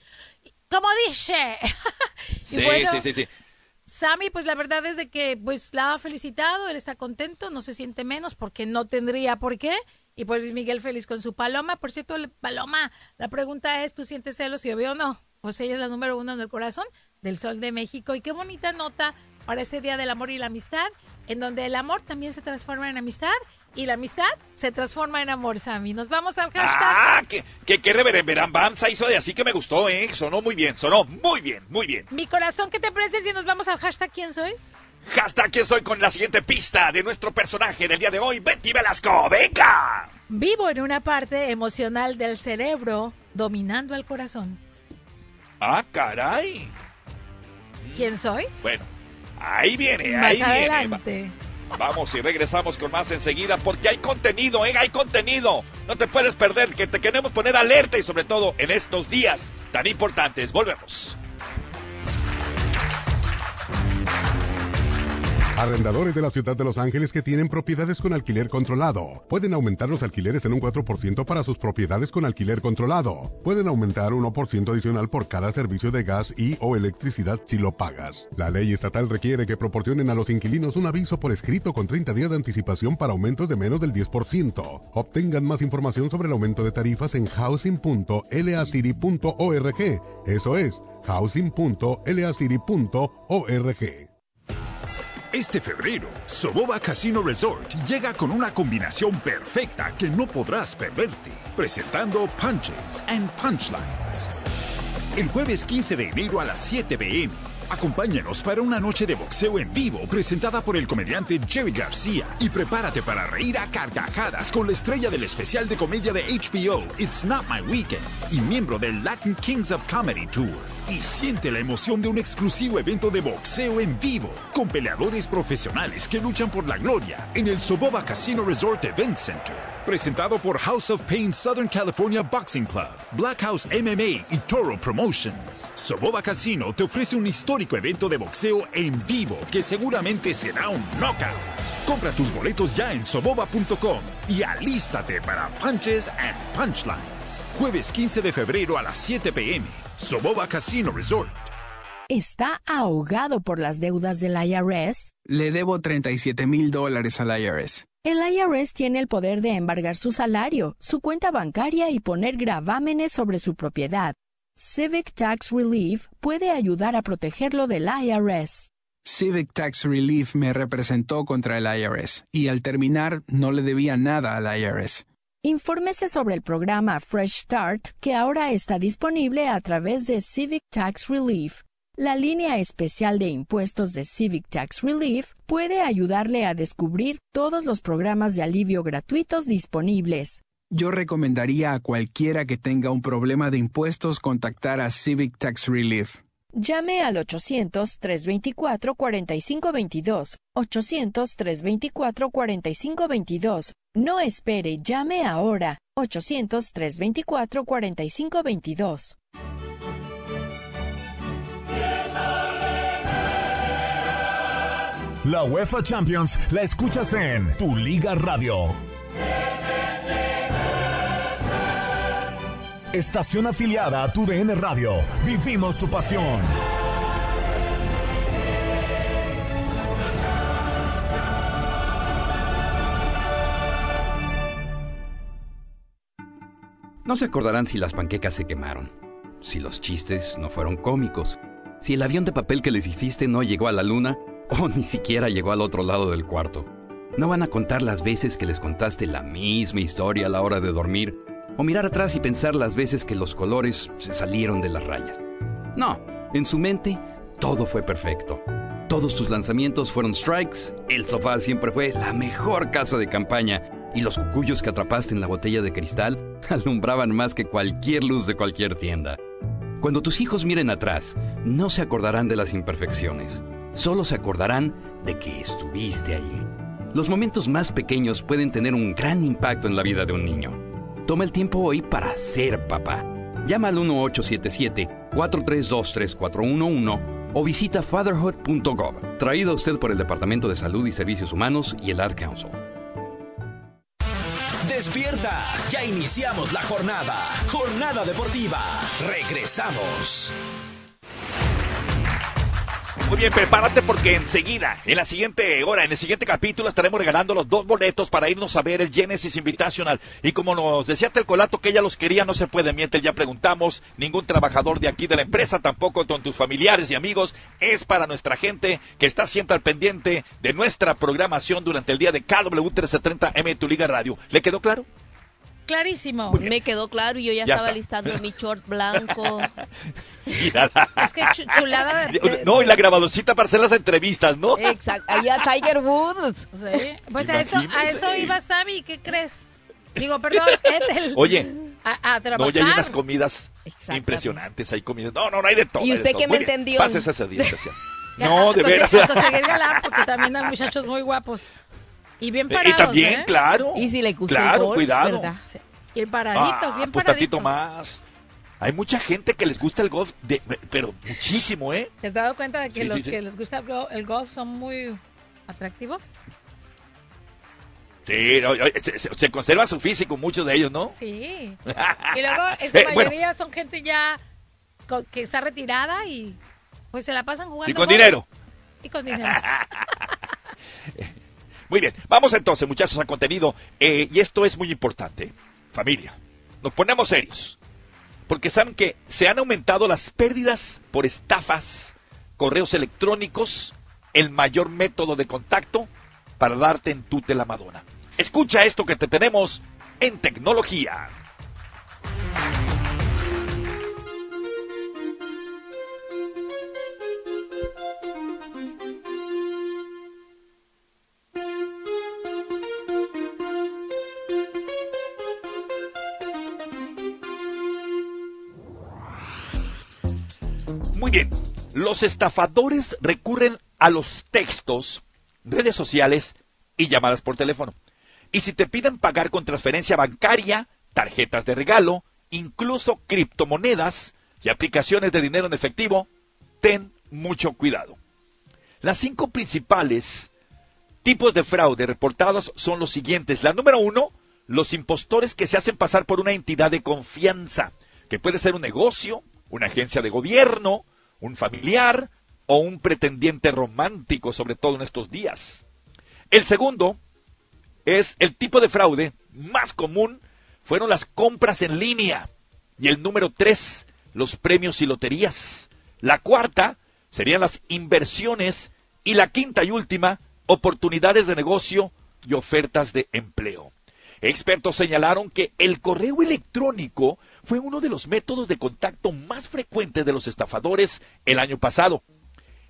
[SPEAKER 4] como dice.
[SPEAKER 3] Sí,
[SPEAKER 4] bueno,
[SPEAKER 3] sí, sí, sí.
[SPEAKER 4] Sammy, pues la verdad es de que pues la ha felicitado, él está contento, no se siente menos porque no tendría por qué. Y pues Miguel feliz con su paloma. Por cierto, Paloma, la pregunta es, ¿tú sientes celos si obvio o no? Pues ella es la número uno en el corazón del Sol de México. Y qué bonita nota para este Día del Amor y la Amistad, en donde el amor también se transforma en amistad y la amistad se transforma en amor, Sammy. Nos vamos al hashtag.
[SPEAKER 3] Ah, que, que, que reverenverambanza hizo de así que me gustó, ¿eh? Sonó muy bien, sonó muy bien, muy bien.
[SPEAKER 4] Mi corazón, ¿qué te parece si nos vamos al hashtag quién soy?
[SPEAKER 3] Hashtag que soy con la siguiente pista de nuestro personaje del día de hoy, Betty Velasco. ¡Venga!
[SPEAKER 4] Vivo en una parte emocional del cerebro dominando al corazón.
[SPEAKER 3] Ah, caray.
[SPEAKER 4] ¿Quién soy?
[SPEAKER 3] Bueno, ahí viene,
[SPEAKER 4] Más
[SPEAKER 3] ahí viene. Vamos y regresamos con más enseguida porque hay contenido, ¿eh? Hay contenido. No te puedes perder, que te queremos poner alerta y sobre todo en estos días tan importantes. Volvemos.
[SPEAKER 2] Arrendadores de la ciudad de Los Ángeles que tienen propiedades con alquiler controlado. Pueden aumentar los alquileres en un 4% para sus propiedades con alquiler controlado. Pueden aumentar 1% adicional por cada servicio de gas y o electricidad si lo pagas. La ley estatal requiere que proporcionen a los inquilinos un aviso por escrito con 30 días de anticipación para aumentos de menos del 10%. Obtengan más información sobre el aumento de tarifas en housing.lacity.org. Eso es housing.lacity.org.
[SPEAKER 16] Este febrero, Soboba Casino Resort llega con una combinación perfecta que no podrás perderte, presentando Punches and Punchlines. El jueves 15 de enero a las 7 pm, acompáñanos para una noche de boxeo en vivo presentada por el comediante Jerry García y prepárate para reír a carcajadas con la estrella del especial de comedia de HBO It's Not My Weekend y miembro del Latin Kings of Comedy Tour. Y siente la emoción de un exclusivo evento de boxeo en vivo con peleadores profesionales que luchan por la gloria en el Soboba Casino Resort Event Center. Presentado por House of Pain Southern California Boxing Club, Black House MMA y Toro Promotions. Soboba Casino te ofrece un histórico evento de boxeo en vivo que seguramente será un knockout. Compra tus boletos ya en soboba.com y alístate para Punches and Punchlines. Jueves 15 de febrero a las 7 pm. Soboba Casino Resort.
[SPEAKER 17] ¿Está ahogado por las deudas del IRS?
[SPEAKER 18] Le debo 37 mil dólares al IRS.
[SPEAKER 17] El IRS tiene el poder de embargar su salario, su cuenta bancaria y poner gravámenes sobre su propiedad. Civic Tax Relief puede ayudar a protegerlo del IRS.
[SPEAKER 18] Civic Tax Relief me representó contra el IRS y al terminar no le debía nada al IRS.
[SPEAKER 17] Infórmese sobre el programa Fresh Start que ahora está disponible a través de Civic Tax Relief. La línea especial de impuestos de Civic Tax Relief puede ayudarle a descubrir todos los programas de alivio gratuitos disponibles.
[SPEAKER 18] Yo recomendaría a cualquiera que tenga un problema de impuestos contactar a Civic Tax Relief.
[SPEAKER 17] Llame al 800-324-4522. 800-324-4522. No espere, llame ahora. 800-324-4522.
[SPEAKER 1] La UEFA Champions la escuchas en Tu Liga Radio. Estación afiliada a Tu DN Radio. Vivimos tu pasión.
[SPEAKER 19] No se acordarán si las panquecas se quemaron, si los chistes no fueron cómicos, si el avión de papel que les hiciste no llegó a la luna o ni siquiera llegó al otro lado del cuarto. No van a contar las veces que les contaste la misma historia a la hora de dormir o mirar atrás y pensar las veces que los colores se salieron de las rayas. No, en su mente todo fue perfecto. Todos tus lanzamientos fueron strikes, el sofá siempre fue la mejor casa de campaña y los cucuyos que atrapaste en la botella de cristal alumbraban más que cualquier luz de cualquier tienda. Cuando tus hijos miren atrás, no se acordarán de las imperfecciones, solo se acordarán de que estuviste allí. Los momentos más pequeños pueden tener un gran impacto en la vida de un niño. Toma el tiempo hoy para ser papá. Llama al 1877-432-3411 o visita fatherhood.gov. Traído a usted por el Departamento de Salud y Servicios Humanos y el Art Council.
[SPEAKER 10] Despierta, ya iniciamos la jornada. Jornada deportiva. Regresamos.
[SPEAKER 3] Muy bien, prepárate porque enseguida, en la siguiente hora, en el siguiente capítulo, estaremos regalando los dos boletos para irnos a ver el Genesis Invitational. Y como nos decía Telcolato que ella los quería, no se puede. Mientras ya preguntamos, ningún trabajador de aquí de la empresa, tampoco con tus familiares y amigos, es para nuestra gente que está siempre al pendiente de nuestra programación durante el día de KW 1330M Tu Liga Radio. ¿Le quedó claro?
[SPEAKER 4] Clarísimo.
[SPEAKER 12] Me quedó claro y yo ya,
[SPEAKER 3] Ya
[SPEAKER 12] estaba
[SPEAKER 3] está.
[SPEAKER 12] listando mi short blanco.
[SPEAKER 4] Es que chu- chulada de, de-
[SPEAKER 3] No, y la grabadorcita para hacer las entrevistas, ¿no?
[SPEAKER 12] Exacto. Allá Tiger Woods.
[SPEAKER 4] Sí. Pues a eso, a eso iba Sammy, ¿qué crees? Digo, perdón, Ethel.
[SPEAKER 3] Oye,
[SPEAKER 4] A, a trabajar.
[SPEAKER 3] No, ya hay unas comidas impresionantes, hay comidas. No, no, no hay de todo.
[SPEAKER 12] ¿Y usted
[SPEAKER 3] Muy
[SPEAKER 12] me
[SPEAKER 3] bien,
[SPEAKER 12] entendió?
[SPEAKER 3] Pases especial. No, de veras.
[SPEAKER 4] conseguir galán, porque también hay muchachos muy guapos. Y bien
[SPEAKER 3] Y
[SPEAKER 4] parados,
[SPEAKER 3] también,
[SPEAKER 4] ¿eh?
[SPEAKER 3] claro.
[SPEAKER 12] Y si le gusta
[SPEAKER 3] Claro,
[SPEAKER 12] el golf,
[SPEAKER 3] cuidado.
[SPEAKER 12] ¿verdad?
[SPEAKER 4] Bien paraditos,
[SPEAKER 3] Ah,
[SPEAKER 4] bien
[SPEAKER 3] pues
[SPEAKER 4] paraditos.
[SPEAKER 3] tantito más. Hay mucha gente que les gusta el golf, de- pero muchísimo, ¿eh?
[SPEAKER 4] ¿Te has dado cuenta de que
[SPEAKER 3] Sí,
[SPEAKER 4] los
[SPEAKER 3] sí, sí.
[SPEAKER 4] que les gusta el go- el golf son muy atractivos?
[SPEAKER 3] Sí, no, se, se- se conserva su físico, muchos de ellos, ¿no?
[SPEAKER 4] Sí. Y luego, en su
[SPEAKER 3] Eh, bueno.
[SPEAKER 4] mayoría son gente ya que está retirada y pues se la pasan jugando.
[SPEAKER 3] Y con
[SPEAKER 4] golf.
[SPEAKER 3] dinero.
[SPEAKER 4] Y con dinero.
[SPEAKER 3] Muy bien, vamos entonces, muchachos, a contenido. Eh, y esto es muy importante. Familia, nos ponemos serios. Porque saben que se han aumentado las pérdidas por estafas, correos electrónicos, el mayor método de contacto para darte en tute la Madonna. Escucha esto que te tenemos en tecnología. Bien, los estafadores recurren a los textos, redes sociales y llamadas por teléfono. Y si te piden pagar con transferencia bancaria, tarjetas de regalo, incluso criptomonedas y aplicaciones de dinero en efectivo, ten mucho cuidado. Las cinco principales tipos de fraude reportados son los siguientes. La número uno, los impostores que se hacen pasar por una entidad de confianza, que puede ser un negocio, una agencia de gobierno, un familiar o un pretendiente romántico, sobre todo en estos días. El segundo es el tipo de fraude más común, fueron las compras en línea. Y el número tres, los premios y loterías. La cuarta serían las inversiones. Y la quinta y última, oportunidades de negocio y ofertas de empleo. Expertos señalaron que el correo electrónico fue uno de los métodos de contacto más frecuentes de los estafadores el año pasado.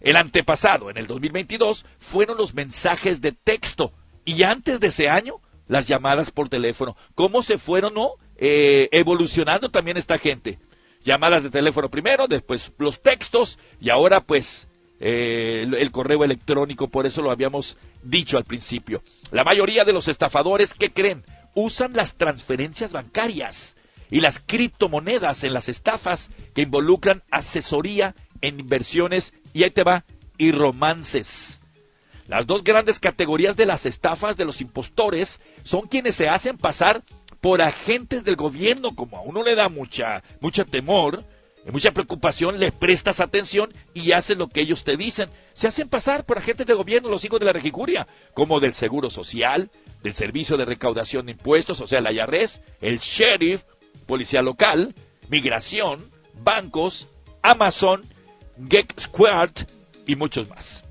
[SPEAKER 3] El antepasado, en el 2022, fueron los mensajes de texto. Y antes de ese año, las llamadas por teléfono. ¿Cómo se fueron no? Eh, evolucionando también esta gente? Llamadas de teléfono primero, después los textos y ahora pues eh, el, el correo electrónico, por eso lo habíamos dicho al principio. La mayoría de los estafadores, ¿qué creen? Usan las transferencias bancarias y las criptomonedas en las estafas que involucran asesoría en inversiones y ahí te va, y romances. Las dos grandes categorías de las estafas de los impostores son quienes se hacen pasar por agentes del gobierno, como a uno le da mucha, mucha temor, y mucha preocupación, le prestas atención y haces lo que ellos te dicen. Se hacen pasar por agentes de gobierno los hijos de la regicuria, como del Seguro Social, del Servicio de Recaudación de Impuestos, o sea, la IARES, el Sheriff, Policía Local, Migración, bancos, Amazon, Get Squared y muchos más.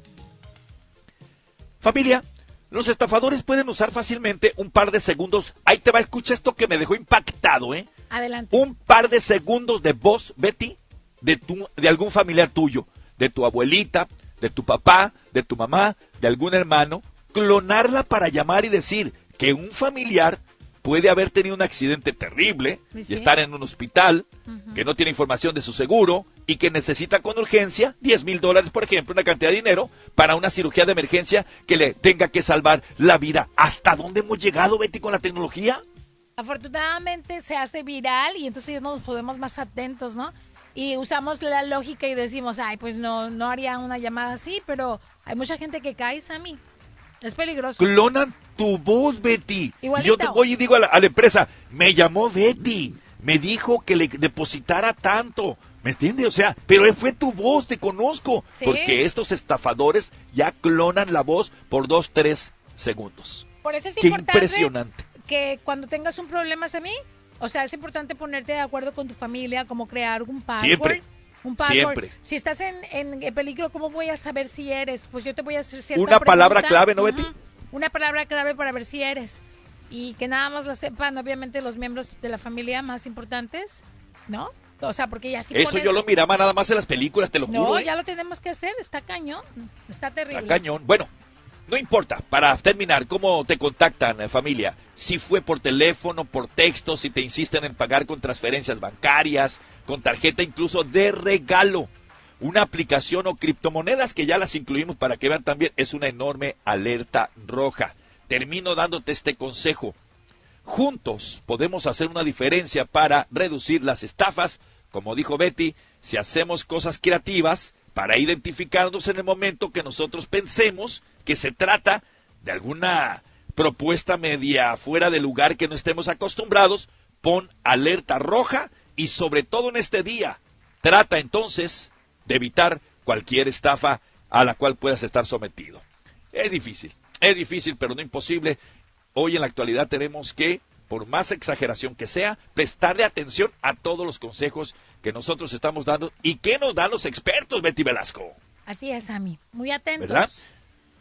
[SPEAKER 3] Familia, los estafadores pueden usar fácilmente un par de segundos. Ahí te va, escucha esto que me dejó impactado, ¿eh?
[SPEAKER 4] Adelante.
[SPEAKER 3] Un par de segundos de voz, Betty, de, tu, de algún familiar tuyo, de tu abuelita, de tu papá, de tu mamá, de algún hermano, clonarla para llamar y decir que un familiar puede haber tenido un accidente terrible
[SPEAKER 4] Sí.
[SPEAKER 3] y estar en un hospital, que no tiene información de su seguro y que necesita con urgencia 10 mil dólares, por ejemplo, una cantidad de dinero para una cirugía de emergencia que le tenga que salvar la vida. ¿Hasta dónde hemos llegado, Betty, con la tecnología?
[SPEAKER 4] Afortunadamente se hace viral y entonces nos podemos más atentos, ¿no? Y usamos la lógica y decimos, ay, pues no, no haría una llamada así, pero hay mucha gente que cae, Sammy. Es peligroso.
[SPEAKER 3] Clonan tu voz, Betty. Y
[SPEAKER 4] Igualito.
[SPEAKER 3] yo te voy y digo a la, a la empresa, me llamó Betty, me dijo que le depositara tanto. ¿Me entiendes? O sea, pero fue tu voz, te conozco.
[SPEAKER 4] Sí.
[SPEAKER 3] Porque estos estafadores ya clonan la voz por dos, tres segundos.
[SPEAKER 4] Por eso es
[SPEAKER 3] Qué
[SPEAKER 4] importante
[SPEAKER 3] impresionante.
[SPEAKER 4] que cuando tengas un problema, Sammy, o sea, es importante ponerte de acuerdo con tu familia, como crear un password.
[SPEAKER 3] Siempre.
[SPEAKER 4] Un password.
[SPEAKER 3] Siempre.
[SPEAKER 4] Si estás en, en- peligro, ¿cómo voy a saber si eres? Pues yo te voy a hacer cierta
[SPEAKER 3] Una palabra clave, ¿no, Betty?
[SPEAKER 4] Una palabra clave para ver si eres. Y que nada más la sepan, obviamente, los miembros de la familia más importantes, ¿no? O sea, porque ya si
[SPEAKER 3] Eso
[SPEAKER 4] pones-
[SPEAKER 3] yo lo miraba nada más en las películas, te lo
[SPEAKER 4] No,
[SPEAKER 3] juro. ¿eh?
[SPEAKER 4] ya lo tenemos que hacer, está cañón, está terrible.
[SPEAKER 3] Está cañón. Bueno, No importa, para terminar, ¿cómo te contactan, eh, familia? Si fue por teléfono, por texto, si te insisten en pagar con transferencias bancarias, con tarjeta incluso de regalo. Una aplicación o criptomonedas que ya las incluimos para que vean también, es una enorme alerta roja. Termino dándote este consejo. Juntos podemos hacer una diferencia para reducir las estafas, como dijo Betty, si hacemos cosas creativas para identificarnos en el momento que nosotros pensemos que se trata de alguna propuesta media fuera de lugar que no estemos acostumbrados, pon alerta roja y sobre todo en este día, trata entonces de evitar cualquier estafa a la cual puedas estar sometido. Es difícil, es difícil, pero no imposible. Hoy en la actualidad tenemos que, por más exageración que sea, prestarle atención a todos los consejos que nosotros estamos dando y que nos dan los expertos, Betty Velasco.
[SPEAKER 4] Así es, Ami. Muy atentos.
[SPEAKER 3] ¿Verdad?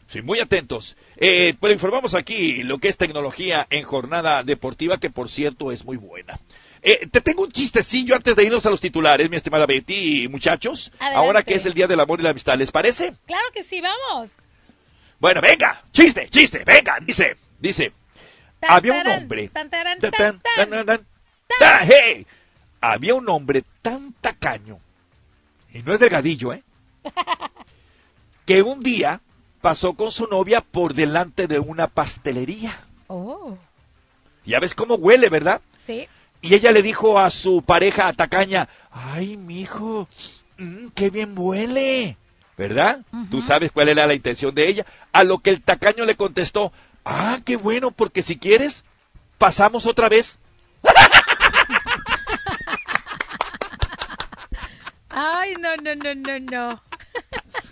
[SPEAKER 3] Sí, muy atentos. Eh, pues informamos aquí lo que es tecnología en jornada deportiva, que por cierto es muy buena. Eh, te tengo un chistecillo antes de irnos a los titulares, mi estimada Betty, muchachos.
[SPEAKER 4] Adelante.
[SPEAKER 3] Ahora que es el Día del Amor y la Amistad, ¿les parece?
[SPEAKER 4] Claro que sí, vamos.
[SPEAKER 3] Bueno, venga, chiste, chiste, venga, dice, dice.
[SPEAKER 4] Tan,
[SPEAKER 3] había un hombre.
[SPEAKER 4] tan, tarán,
[SPEAKER 3] tan,
[SPEAKER 4] tan,
[SPEAKER 3] tan, tan, tan, tan, hey. Había un hombre tan tacaño, y no es delgadillo, ¿eh? que un día pasó con su novia por delante de una pastelería.
[SPEAKER 4] Oh,
[SPEAKER 3] Ya ves cómo huele, ¿verdad?
[SPEAKER 4] sí.
[SPEAKER 3] Y ella le dijo a su pareja tacaña, ay, mijo, mm, qué bien huele, ¿verdad? Tú sabes cuál era la intención de ella. A lo que el tacaño le contestó, ah, qué bueno, porque si quieres, pasamos otra vez.
[SPEAKER 4] Ay, no, no, no, no, no.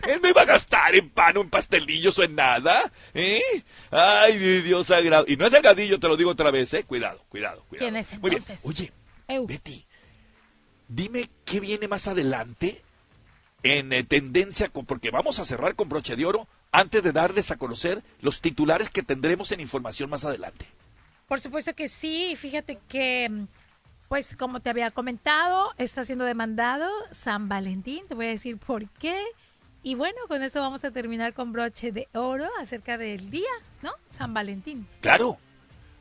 [SPEAKER 3] Él me va a gastar en pan o en pastelillos o en nada, ¿eh? Ay, Dios sagrado. Y no es delgadillo, te lo digo otra vez, ¿eh? Cuidado, cuidado, cuidado.
[SPEAKER 4] ¿Quién es
[SPEAKER 3] Muy bien. Oye,
[SPEAKER 4] Eu.
[SPEAKER 3] Betty, dime qué viene más adelante en eh, tendencia, con, porque vamos a cerrar con broche de oro antes de darles a conocer los titulares que tendremos en información más adelante.
[SPEAKER 4] Por supuesto que sí. Fíjate que, mm, pues como te había comentado, está siendo demandado San Valentín. Te voy a decir por qué. Y bueno, con eso vamos a terminar con broche de oro acerca del día, ¿no? San Valentín.
[SPEAKER 3] Claro.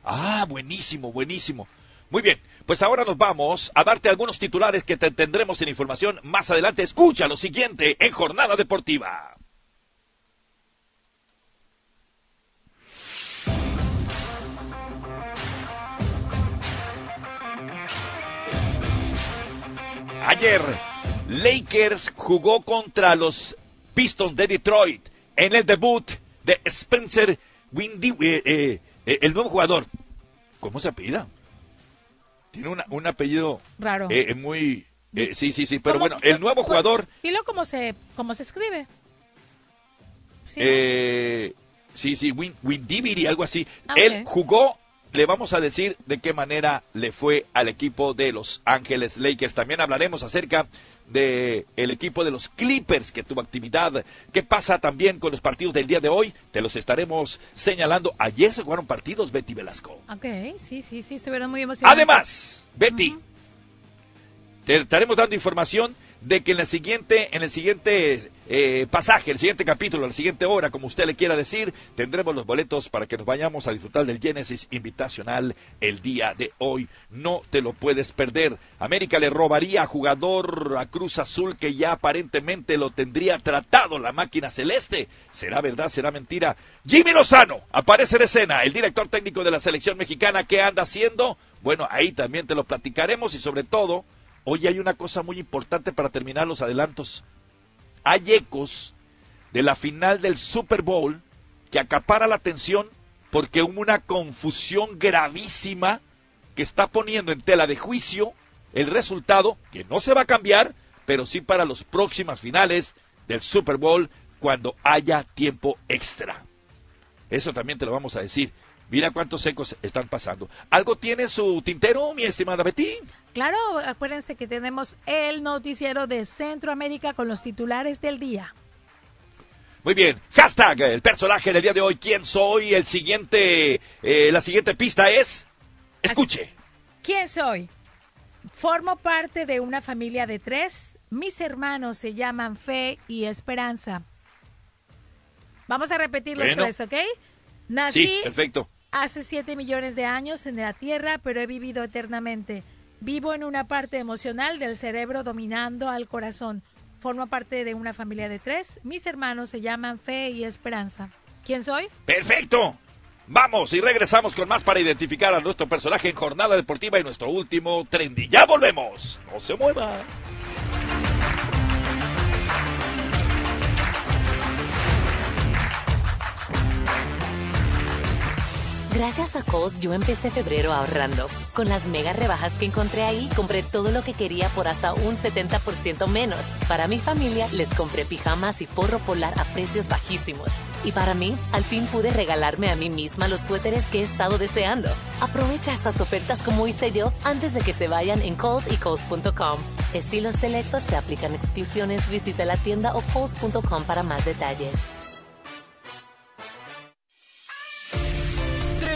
[SPEAKER 3] Ah, buenísimo, buenísimo. Muy bien, pues ahora nos vamos a darte algunos titulares que te tendremos en información más adelante. Escucha lo siguiente en Jornada Deportiva. Ayer, Lakers jugó contra los Pistons de Detroit en el debut de Spencer Windy, eh, eh, eh, el nuevo jugador. ¿Cómo se apellida? Tiene una- un apellido
[SPEAKER 4] Raro.
[SPEAKER 3] eh, muy... sí, sí, sí, pero
[SPEAKER 4] ¿Cómo-
[SPEAKER 3] bueno, el nuevo
[SPEAKER 4] pues,
[SPEAKER 3] jugador...
[SPEAKER 4] Dilo cómo se, cómo se escribe. Sí,
[SPEAKER 3] Eh, sí, sí, Win, Windiviri, algo así.
[SPEAKER 4] Ah,
[SPEAKER 3] Él jugó, le vamos a decir de qué manera le fue al equipo de Los Ángeles Lakers. También hablaremos acerca de el equipo de los Clippers que tuvo actividad. ¿Qué pasa también con los partidos del día de hoy? Te los estaremos señalando. Ayer se jugaron partidos, Betty Velasco.
[SPEAKER 4] Ok, sí, sí, sí, estuvieron muy emocionados.
[SPEAKER 3] Además, Betty, te estaremos dando información de que en, la siguiente, en el siguiente eh, pasaje, el siguiente capítulo, la siguiente hora, como usted le quiera decir, tendremos los boletos para que nos vayamos a disfrutar del Genesis Invitacional el día de hoy. No te lo puedes perder. América le robaría a jugador a Cruz Azul que ya aparentemente lo tendría tratado la máquina celeste. ¿Será verdad? ¿Será mentira? Jimmy Lozano aparece en escena, el director técnico de la selección mexicana. ¿Qué anda haciendo? Bueno, ahí también te lo platicaremos y sobre todo, hoy hay una cosa muy importante para terminar los adelantos. Hay ecos de la final del Super Bowl que acapara la atención porque hubo una confusión gravísima que está poniendo en tela de juicio el resultado, que no se va a cambiar, pero sí para las próximas finales del Super Bowl cuando haya tiempo extra. Eso también te lo vamos a decir. Mira cuántos ecos están pasando. ¿Algo tiene su tintero, mi estimada Betty?
[SPEAKER 4] Claro, acuérdense que tenemos el noticiero de Centroamérica con los titulares del día.
[SPEAKER 3] Muy bien. Hashtag, el personaje del día de hoy. ¿Quién soy? El siguiente, eh, la siguiente pista es... Escuche.
[SPEAKER 4] ¿Quién soy? Formo parte de una familia de tres. Mis hermanos se llaman Fe y Esperanza. Vamos a repetir los
[SPEAKER 3] Bueno.
[SPEAKER 4] tres, ¿ok? Nací
[SPEAKER 3] Sí, perfecto.
[SPEAKER 4] Hace 7 millones de años en la Tierra, pero he vivido eternamente. Vivo en una parte emocional del cerebro dominando al corazón. Formo parte de una familia de tres. Mis hermanos se llaman Fe y Esperanza. ¿Quién soy?
[SPEAKER 3] Perfecto. Vamos y regresamos con más para identificar a nuestro personaje en Jornada Deportiva y nuestro último trendy. Ya volvemos. No se mueva.
[SPEAKER 20] Gracias a Kohl's yo empecé febrero ahorrando. Con las mega rebajas que encontré ahí, compré todo lo que quería por hasta un 70% menos. Para mi familia, les compré pijamas y forro polar a precios bajísimos. Y para mí, al fin pude regalarme a mí misma los suéteres que he estado deseando. Aprovecha estas ofertas como hice yo antes de que se vayan en Kohl's y Kohl's.com. Estilos selectos se aplican exclusiones. Visita la tienda o Kohl's.com para más detalles.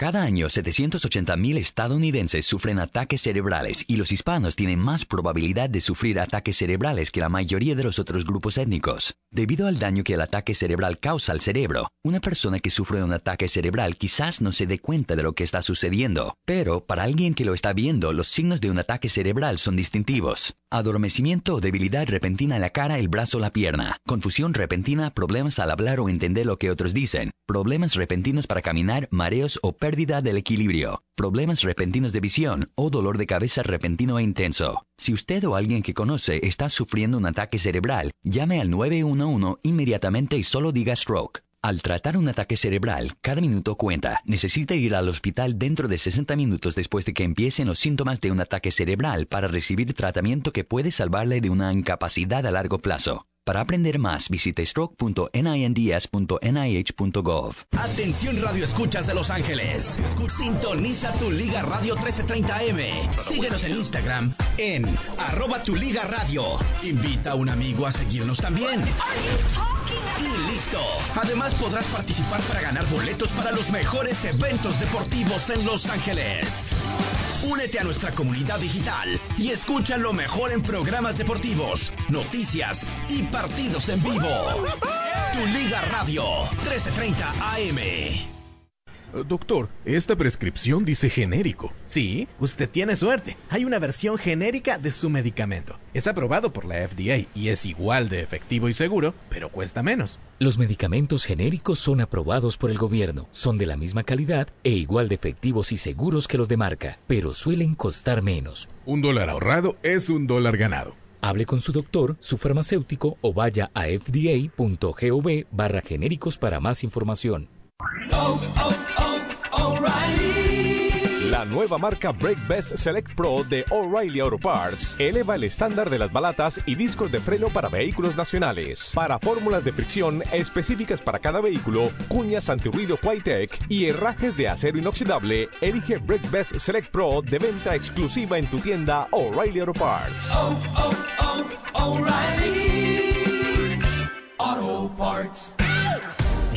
[SPEAKER 21] Cada año, 780.000 estadounidenses sufren ataques cerebrales y los hispanos tienen más probabilidad de sufrir ataques cerebrales que la mayoría de los otros grupos étnicos. Debido al daño que el ataque cerebral causa al cerebro, una persona que sufre un ataque cerebral quizás no se dé cuenta de lo que está sucediendo, pero para alguien que lo está viendo, los signos de un ataque cerebral son distintivos. Adormecimiento o debilidad repentina en la cara, el brazo o la pierna. Confusión repentina, problemas al hablar o entender lo que otros dicen. Problemas repentinos para caminar, mareos o pérdida del equilibrio. Problemas repentinos de visión o dolor de cabeza repentino e intenso. Si usted o alguien que conoce está sufriendo un ataque cerebral, llame al 911 inmediatamente y solo diga stroke. Al tratar un ataque cerebral, cada minuto cuenta. Necesita ir al hospital dentro de 60 minutos después de que empiecen los síntomas de un ataque cerebral para recibir tratamiento que puede salvarle de una incapacidad a largo plazo. Para aprender más, visite stroke.ninds.nih.gov.
[SPEAKER 10] Atención Radio Escuchas de Los Ángeles. Sintoniza tu Liga Radio 1330M. Síguenos en Instagram en arroba tu Liga Radio. Invita a un amigo a seguirnos también. Y listo. Además podrás participar para ganar boletos para los mejores eventos deportivos en Los Ángeles. Únete a nuestra comunidad digital y escucha lo mejor en programas deportivos, noticias y partidos en vivo. Tu Liga Radio 1330 AM.
[SPEAKER 22] Doctor, esta prescripción dice genérico.
[SPEAKER 23] Sí, usted tiene suerte. Hay una versión genérica de su medicamento. Es aprobado por la FDA y es igual de efectivo y seguro, pero cuesta menos.
[SPEAKER 24] Los medicamentos genéricos son aprobados por el gobierno, son de la misma calidad e igual de efectivos y seguros que los de marca, pero suelen costar menos.
[SPEAKER 22] Un dólar ahorrado es un dólar ganado.
[SPEAKER 24] Hable con su doctor, su farmacéutico o vaya a fda.gov barra genéricos para más información.
[SPEAKER 25] La nueva marca Brake Best Select Pro de O'Reilly Auto Parts eleva el estándar de las balatas y discos de freno para vehículos nacionales. Para fórmulas de fricción específicas para cada vehículo, cuñas antirruido Tech y herrajes de acero inoxidable, elige Brake Best Select Pro de venta exclusiva en tu tienda O'Reilly Auto Parts.
[SPEAKER 26] Auto Parts.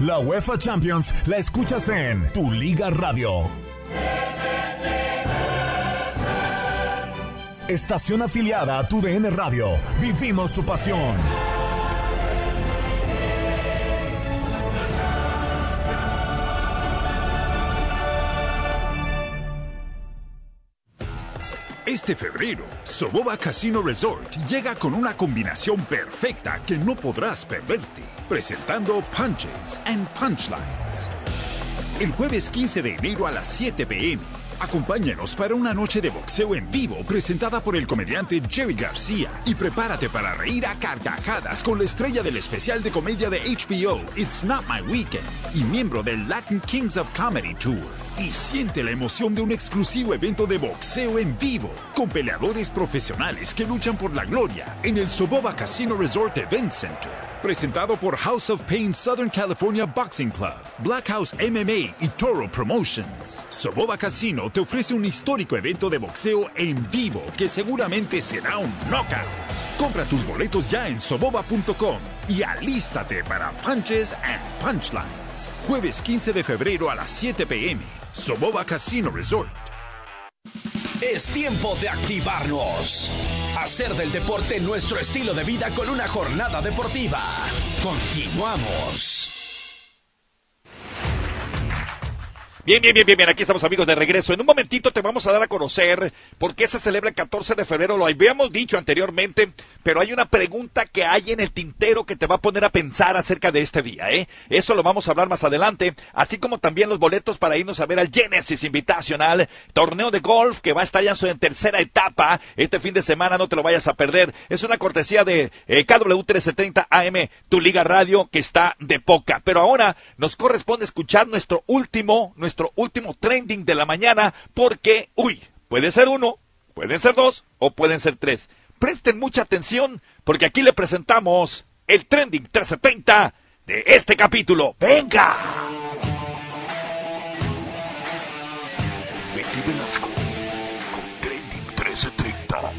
[SPEAKER 1] La UEFA Champions la escuchas en Tu Liga Radio. Estación afiliada a Tu DN Radio. Vivimos tu pasión.
[SPEAKER 16] Este febrero, Soboba Casino Resort llega con una combinación perfecta que no podrás perderte, presentando Punches and Punchlines. El jueves 15 de enero a las 7 pm, acompáñanos para una noche de boxeo en vivo presentada por el comediante Jerry García y prepárate para reír a carcajadas con la estrella del especial de comedia de HBO It's Not My Weekend y miembro del Latin Kings of Comedy Tour y siente la emoción de un exclusivo evento de boxeo en vivo con peleadores profesionales que luchan por la gloria en el Soboba Casino Resort Event Center. Presentado por House of Pain Southern California Boxing Club, Black House MMA y Toro Promotions. Soboba Casino te ofrece un histórico evento de boxeo en vivo que seguramente será un knockout. Compra tus boletos ya en soboba.com y alístate para Punches and Punchlines. Jueves 15 de febrero a las 7 pm. Soboba Casino Resort.
[SPEAKER 10] Es tiempo de activarnos. Hacer del deporte nuestro estilo de vida con una jornada deportiva. Continuamos.
[SPEAKER 3] Bien, bien, bien, bien, bien, aquí estamos amigos de regreso. En un momentito te vamos a dar a conocer por qué se celebra el 14 de febrero. Lo habíamos dicho anteriormente, pero hay una pregunta que hay en el tintero que te va a poner a pensar acerca de este día, ¿eh? Eso lo vamos a hablar más adelante, así como también los boletos para irnos a ver al Genesis Invitacional, torneo de golf que va a estar ya en su tercera etapa. Este fin de semana no te lo vayas a perder. Es una cortesía de eh, KW 1330 AM, tu liga radio que está de poca. Pero ahora nos corresponde escuchar nuestro último, nuestro nuestro último trending de la mañana porque, uy, puede ser uno, pueden ser dos o pueden ser tres. Presten mucha atención porque aquí le presentamos el trending 370 de este capítulo. ¡Venga! Con Trending 1330.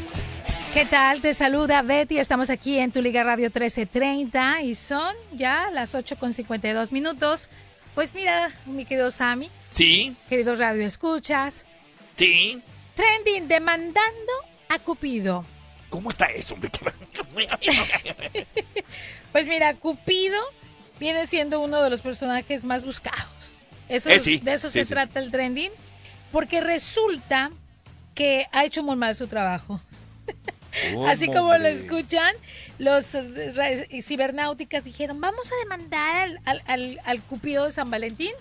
[SPEAKER 4] ¿Qué tal? Te saluda Betty. Estamos aquí en tu Liga Radio 1330 y son ya las 8 con 52 minutos. Pues mira, mi querido Sammy.
[SPEAKER 3] Sí.
[SPEAKER 4] Queridos Radio Escuchas.
[SPEAKER 3] Sí.
[SPEAKER 4] Trending demandando a Cupido.
[SPEAKER 3] ¿Cómo está eso?
[SPEAKER 4] pues mira, Cupido viene siendo uno de los personajes más buscados. Eso,
[SPEAKER 3] Eh,
[SPEAKER 4] de eso se trata el trending. Porque resulta que ha hecho muy mal su trabajo. Así como lo escuchan, los cibernáuticas dijeron, vamos a demandar al, al, al, al Cupido de San Valentín.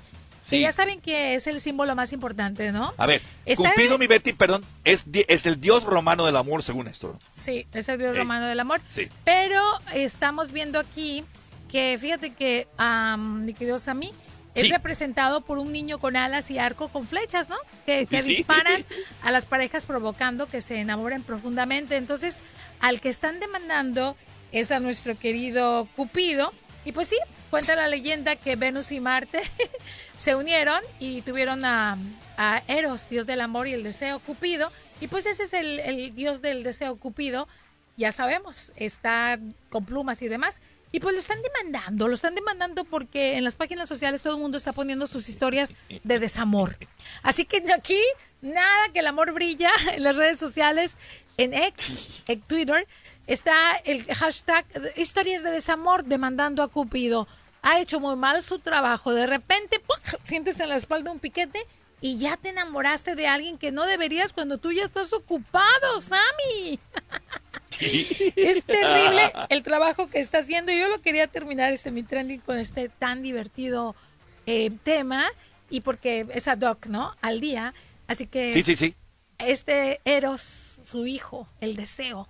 [SPEAKER 4] Que
[SPEAKER 3] Sí.
[SPEAKER 4] ya saben que es el símbolo más importante, ¿no?
[SPEAKER 3] A ver,
[SPEAKER 4] Está-
[SPEAKER 3] Cupido, mi Betty, perdón, es, es el dios romano del amor, según esto.
[SPEAKER 4] Sí, es el dios romano del amor.
[SPEAKER 3] Sí.
[SPEAKER 4] Pero estamos viendo aquí que, fíjate que, am, mi querido Sammy, es
[SPEAKER 3] Sí.
[SPEAKER 4] representado por un niño con alas y arco con flechas, ¿no? Que, que
[SPEAKER 3] Sí.
[SPEAKER 4] disparan a las parejas provocando que se enamoren profundamente. Entonces, al que están demandando es a nuestro querido Cupido. Y pues sí, cuenta la leyenda que Venus y Marte se unieron y tuvieron a, a Eros, dios del amor y el deseo, Cupido. Y pues ese es el, el dios del deseo, Cupido. Ya sabemos, está con plumas y demás. Y pues lo están demandando, lo están demandando porque en las páginas sociales todo el mundo está poniendo sus historias de desamor. Así que aquí, nada que el amor brilla en las redes sociales, en X, en Twitter, está el hashtag historias de desamor demandando a Cupido. Ha hecho muy mal su trabajo. De repente, sientes en la espalda un piquete y ya te enamoraste de alguien que no deberías cuando tú ya estás ocupado, Sammy. Es terrible el trabajo que está haciendo. Yo lo quería terminar este mi trending con este tan divertido eh, tema y porque es ad hoc, ¿no? Al día. Así que
[SPEAKER 3] Sí, sí, sí.
[SPEAKER 4] este Eros, su hijo, el deseo,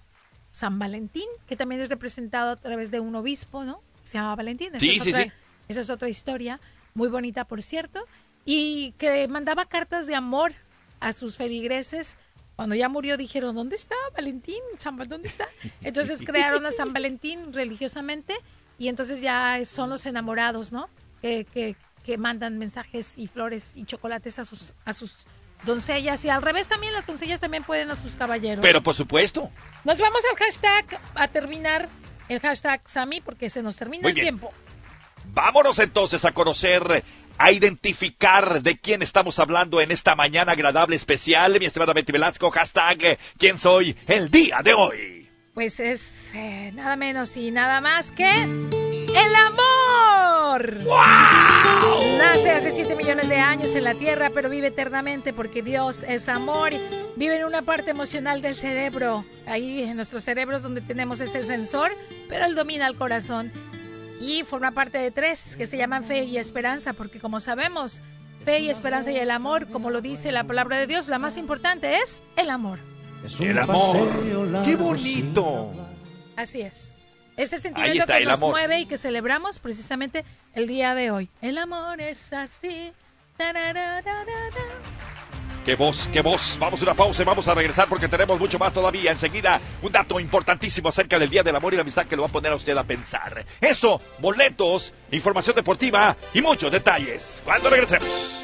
[SPEAKER 4] San Valentín, que también es representado a través de un obispo, ¿no? Se llama Valentín. Esa
[SPEAKER 3] Sí,
[SPEAKER 4] es
[SPEAKER 3] sí,
[SPEAKER 4] otra-
[SPEAKER 3] sí.
[SPEAKER 4] Esa es otra historia, muy bonita, por cierto, y que mandaba cartas de amor a sus feligreses. Cuando ya murió dijeron, ¿dónde está Valentín? San ¿Dónde está? Entonces crearon a San Valentín religiosamente y entonces ya son los enamorados, ¿no? Que, que, que mandan mensajes y flores y chocolates a sus, a sus doncellas y al revés también las doncellas también pueden a sus caballeros.
[SPEAKER 3] Pero por supuesto.
[SPEAKER 4] Nos vamos al hashtag a terminar el hashtag Sami porque se nos termina
[SPEAKER 3] Muy
[SPEAKER 4] el
[SPEAKER 3] bien.
[SPEAKER 4] tiempo.
[SPEAKER 3] Vámonos entonces a conocer, a identificar de quién estamos hablando en esta mañana agradable especial. Mi estimada Betty Velasco, hashtag ¿Quién soy el día de hoy?
[SPEAKER 4] Pues es eh, nada menos y nada más que el amor.
[SPEAKER 3] ¡Wow!
[SPEAKER 4] Nace hace 7 millones de años en la Tierra, pero vive eternamente porque Dios es amor. Vive en una parte emocional del cerebro. Ahí en nuestros cerebros donde tenemos ese sensor, pero él domina el corazón. Y forma parte de tres que se llaman fe y esperanza, porque como sabemos, fe y esperanza y el amor, como lo dice la palabra de Dios, la más importante es el amor.
[SPEAKER 3] El amor. ¡Qué bonito!
[SPEAKER 4] Así es. Este sentimiento que nos mueve y que celebramos precisamente el día de hoy. El amor es así.
[SPEAKER 3] ¡Qué voz, qué voz! Vamos a una pausa y vamos a regresar porque tenemos mucho más todavía. Enseguida, un dato importantísimo acerca del Día del Amor y la Amistad que lo va a poner a usted a pensar. Eso, boletos, información deportiva y muchos detalles. Cuando regresemos.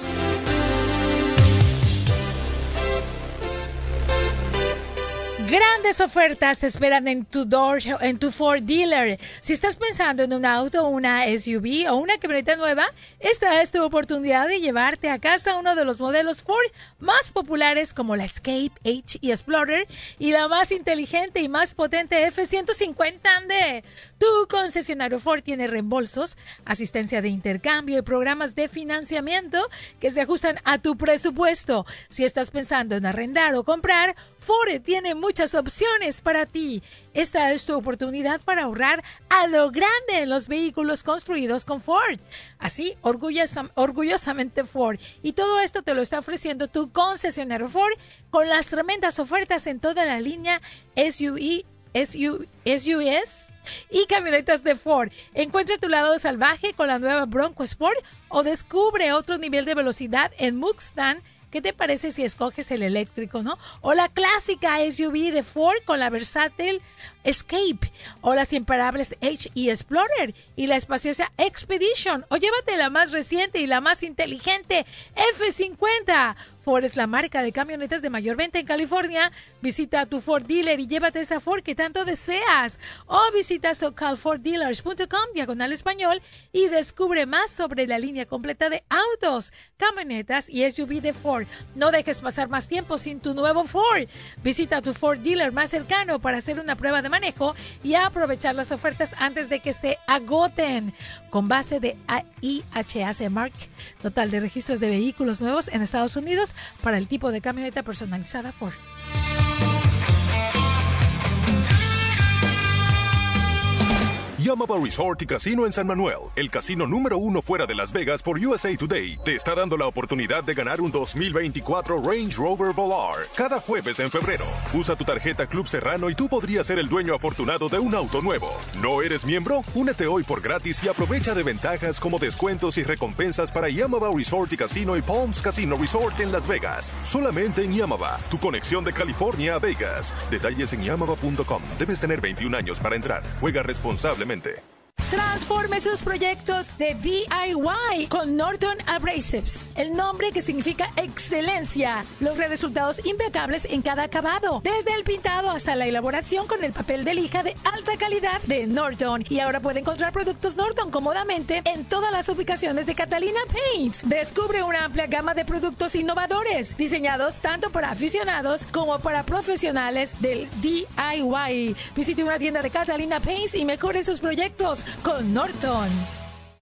[SPEAKER 4] Grandes ofertas te esperan en tu door, en tu Ford dealer. Si estás pensando en un auto, una SUV o una camioneta nueva, esta es tu oportunidad de llevarte a casa uno de los modelos Ford más populares como la Escape, H y Explorer y la más inteligente y más potente F150 Ande. Tu concesionario Ford tiene reembolsos, asistencia de intercambio y programas de financiamiento que se ajustan a tu presupuesto. Si estás pensando en arrendar o comprar, Ford tiene muchas opciones para ti. Esta es tu oportunidad para ahorrar a lo grande en los vehículos construidos con Ford. Así, orgullosamente Ford. Y todo esto te lo está ofreciendo tu concesionario Ford con las tremendas ofertas en toda la línea SUV, SUVs y camionetas de Ford. Encuentra tu lado salvaje con la nueva Bronco Sport o descubre otro nivel de velocidad en Mustang ¿Qué te parece si escoges el eléctrico, no? O la clásica SUV de Ford con la versátil Escape o las imparables HE Explorer y la espaciosa Expedition o llévate la más reciente y la más inteligente F50. Ford es la marca de camionetas de mayor venta en California. Visita tu Ford dealer y llévate esa Ford que tanto deseas. O visita socalforddealers.com diagonal español y descubre más sobre la línea completa de autos, camionetas y SUV de Ford. No dejes pasar más tiempo sin tu nuevo Ford. Visita tu Ford dealer más cercano para hacer una prueba de manejo y aprovechar las ofertas antes de que se agoten. Con base de IHAC Mark, total de registros de vehículos nuevos en Estados Unidos para el tipo de camioneta personalizada Ford.
[SPEAKER 27] Yamaba Resort y Casino en San Manuel, el casino número uno fuera de Las Vegas por USA Today, te está dando la oportunidad de ganar un 2024 Range Rover Volar cada jueves en febrero. Usa tu tarjeta Club Serrano y tú podrías ser el dueño afortunado de un auto nuevo. ¿No eres miembro? Únete hoy por gratis y aprovecha de ventajas como descuentos y recompensas para Yamaba Resort y Casino y Palms Casino Resort en Las Vegas. Solamente en Yamaba, tu conexión de California a Vegas. Detalles en yamaba.com. Debes tener 21 años para entrar. Juega responsablemente actualmente.
[SPEAKER 4] Transforme sus proyectos de DIY con Norton Abrasives. El nombre que significa excelencia. Logre resultados impecables en cada acabado, desde el pintado hasta la elaboración con el papel de lija de alta calidad de Norton. Y ahora puede encontrar productos Norton cómodamente en todas las ubicaciones de Catalina Paints. Descubre una amplia gama de productos innovadores, diseñados tanto para aficionados como para profesionales del DIY. Visite una tienda de Catalina Paints y mejore sus proyectos con Norton.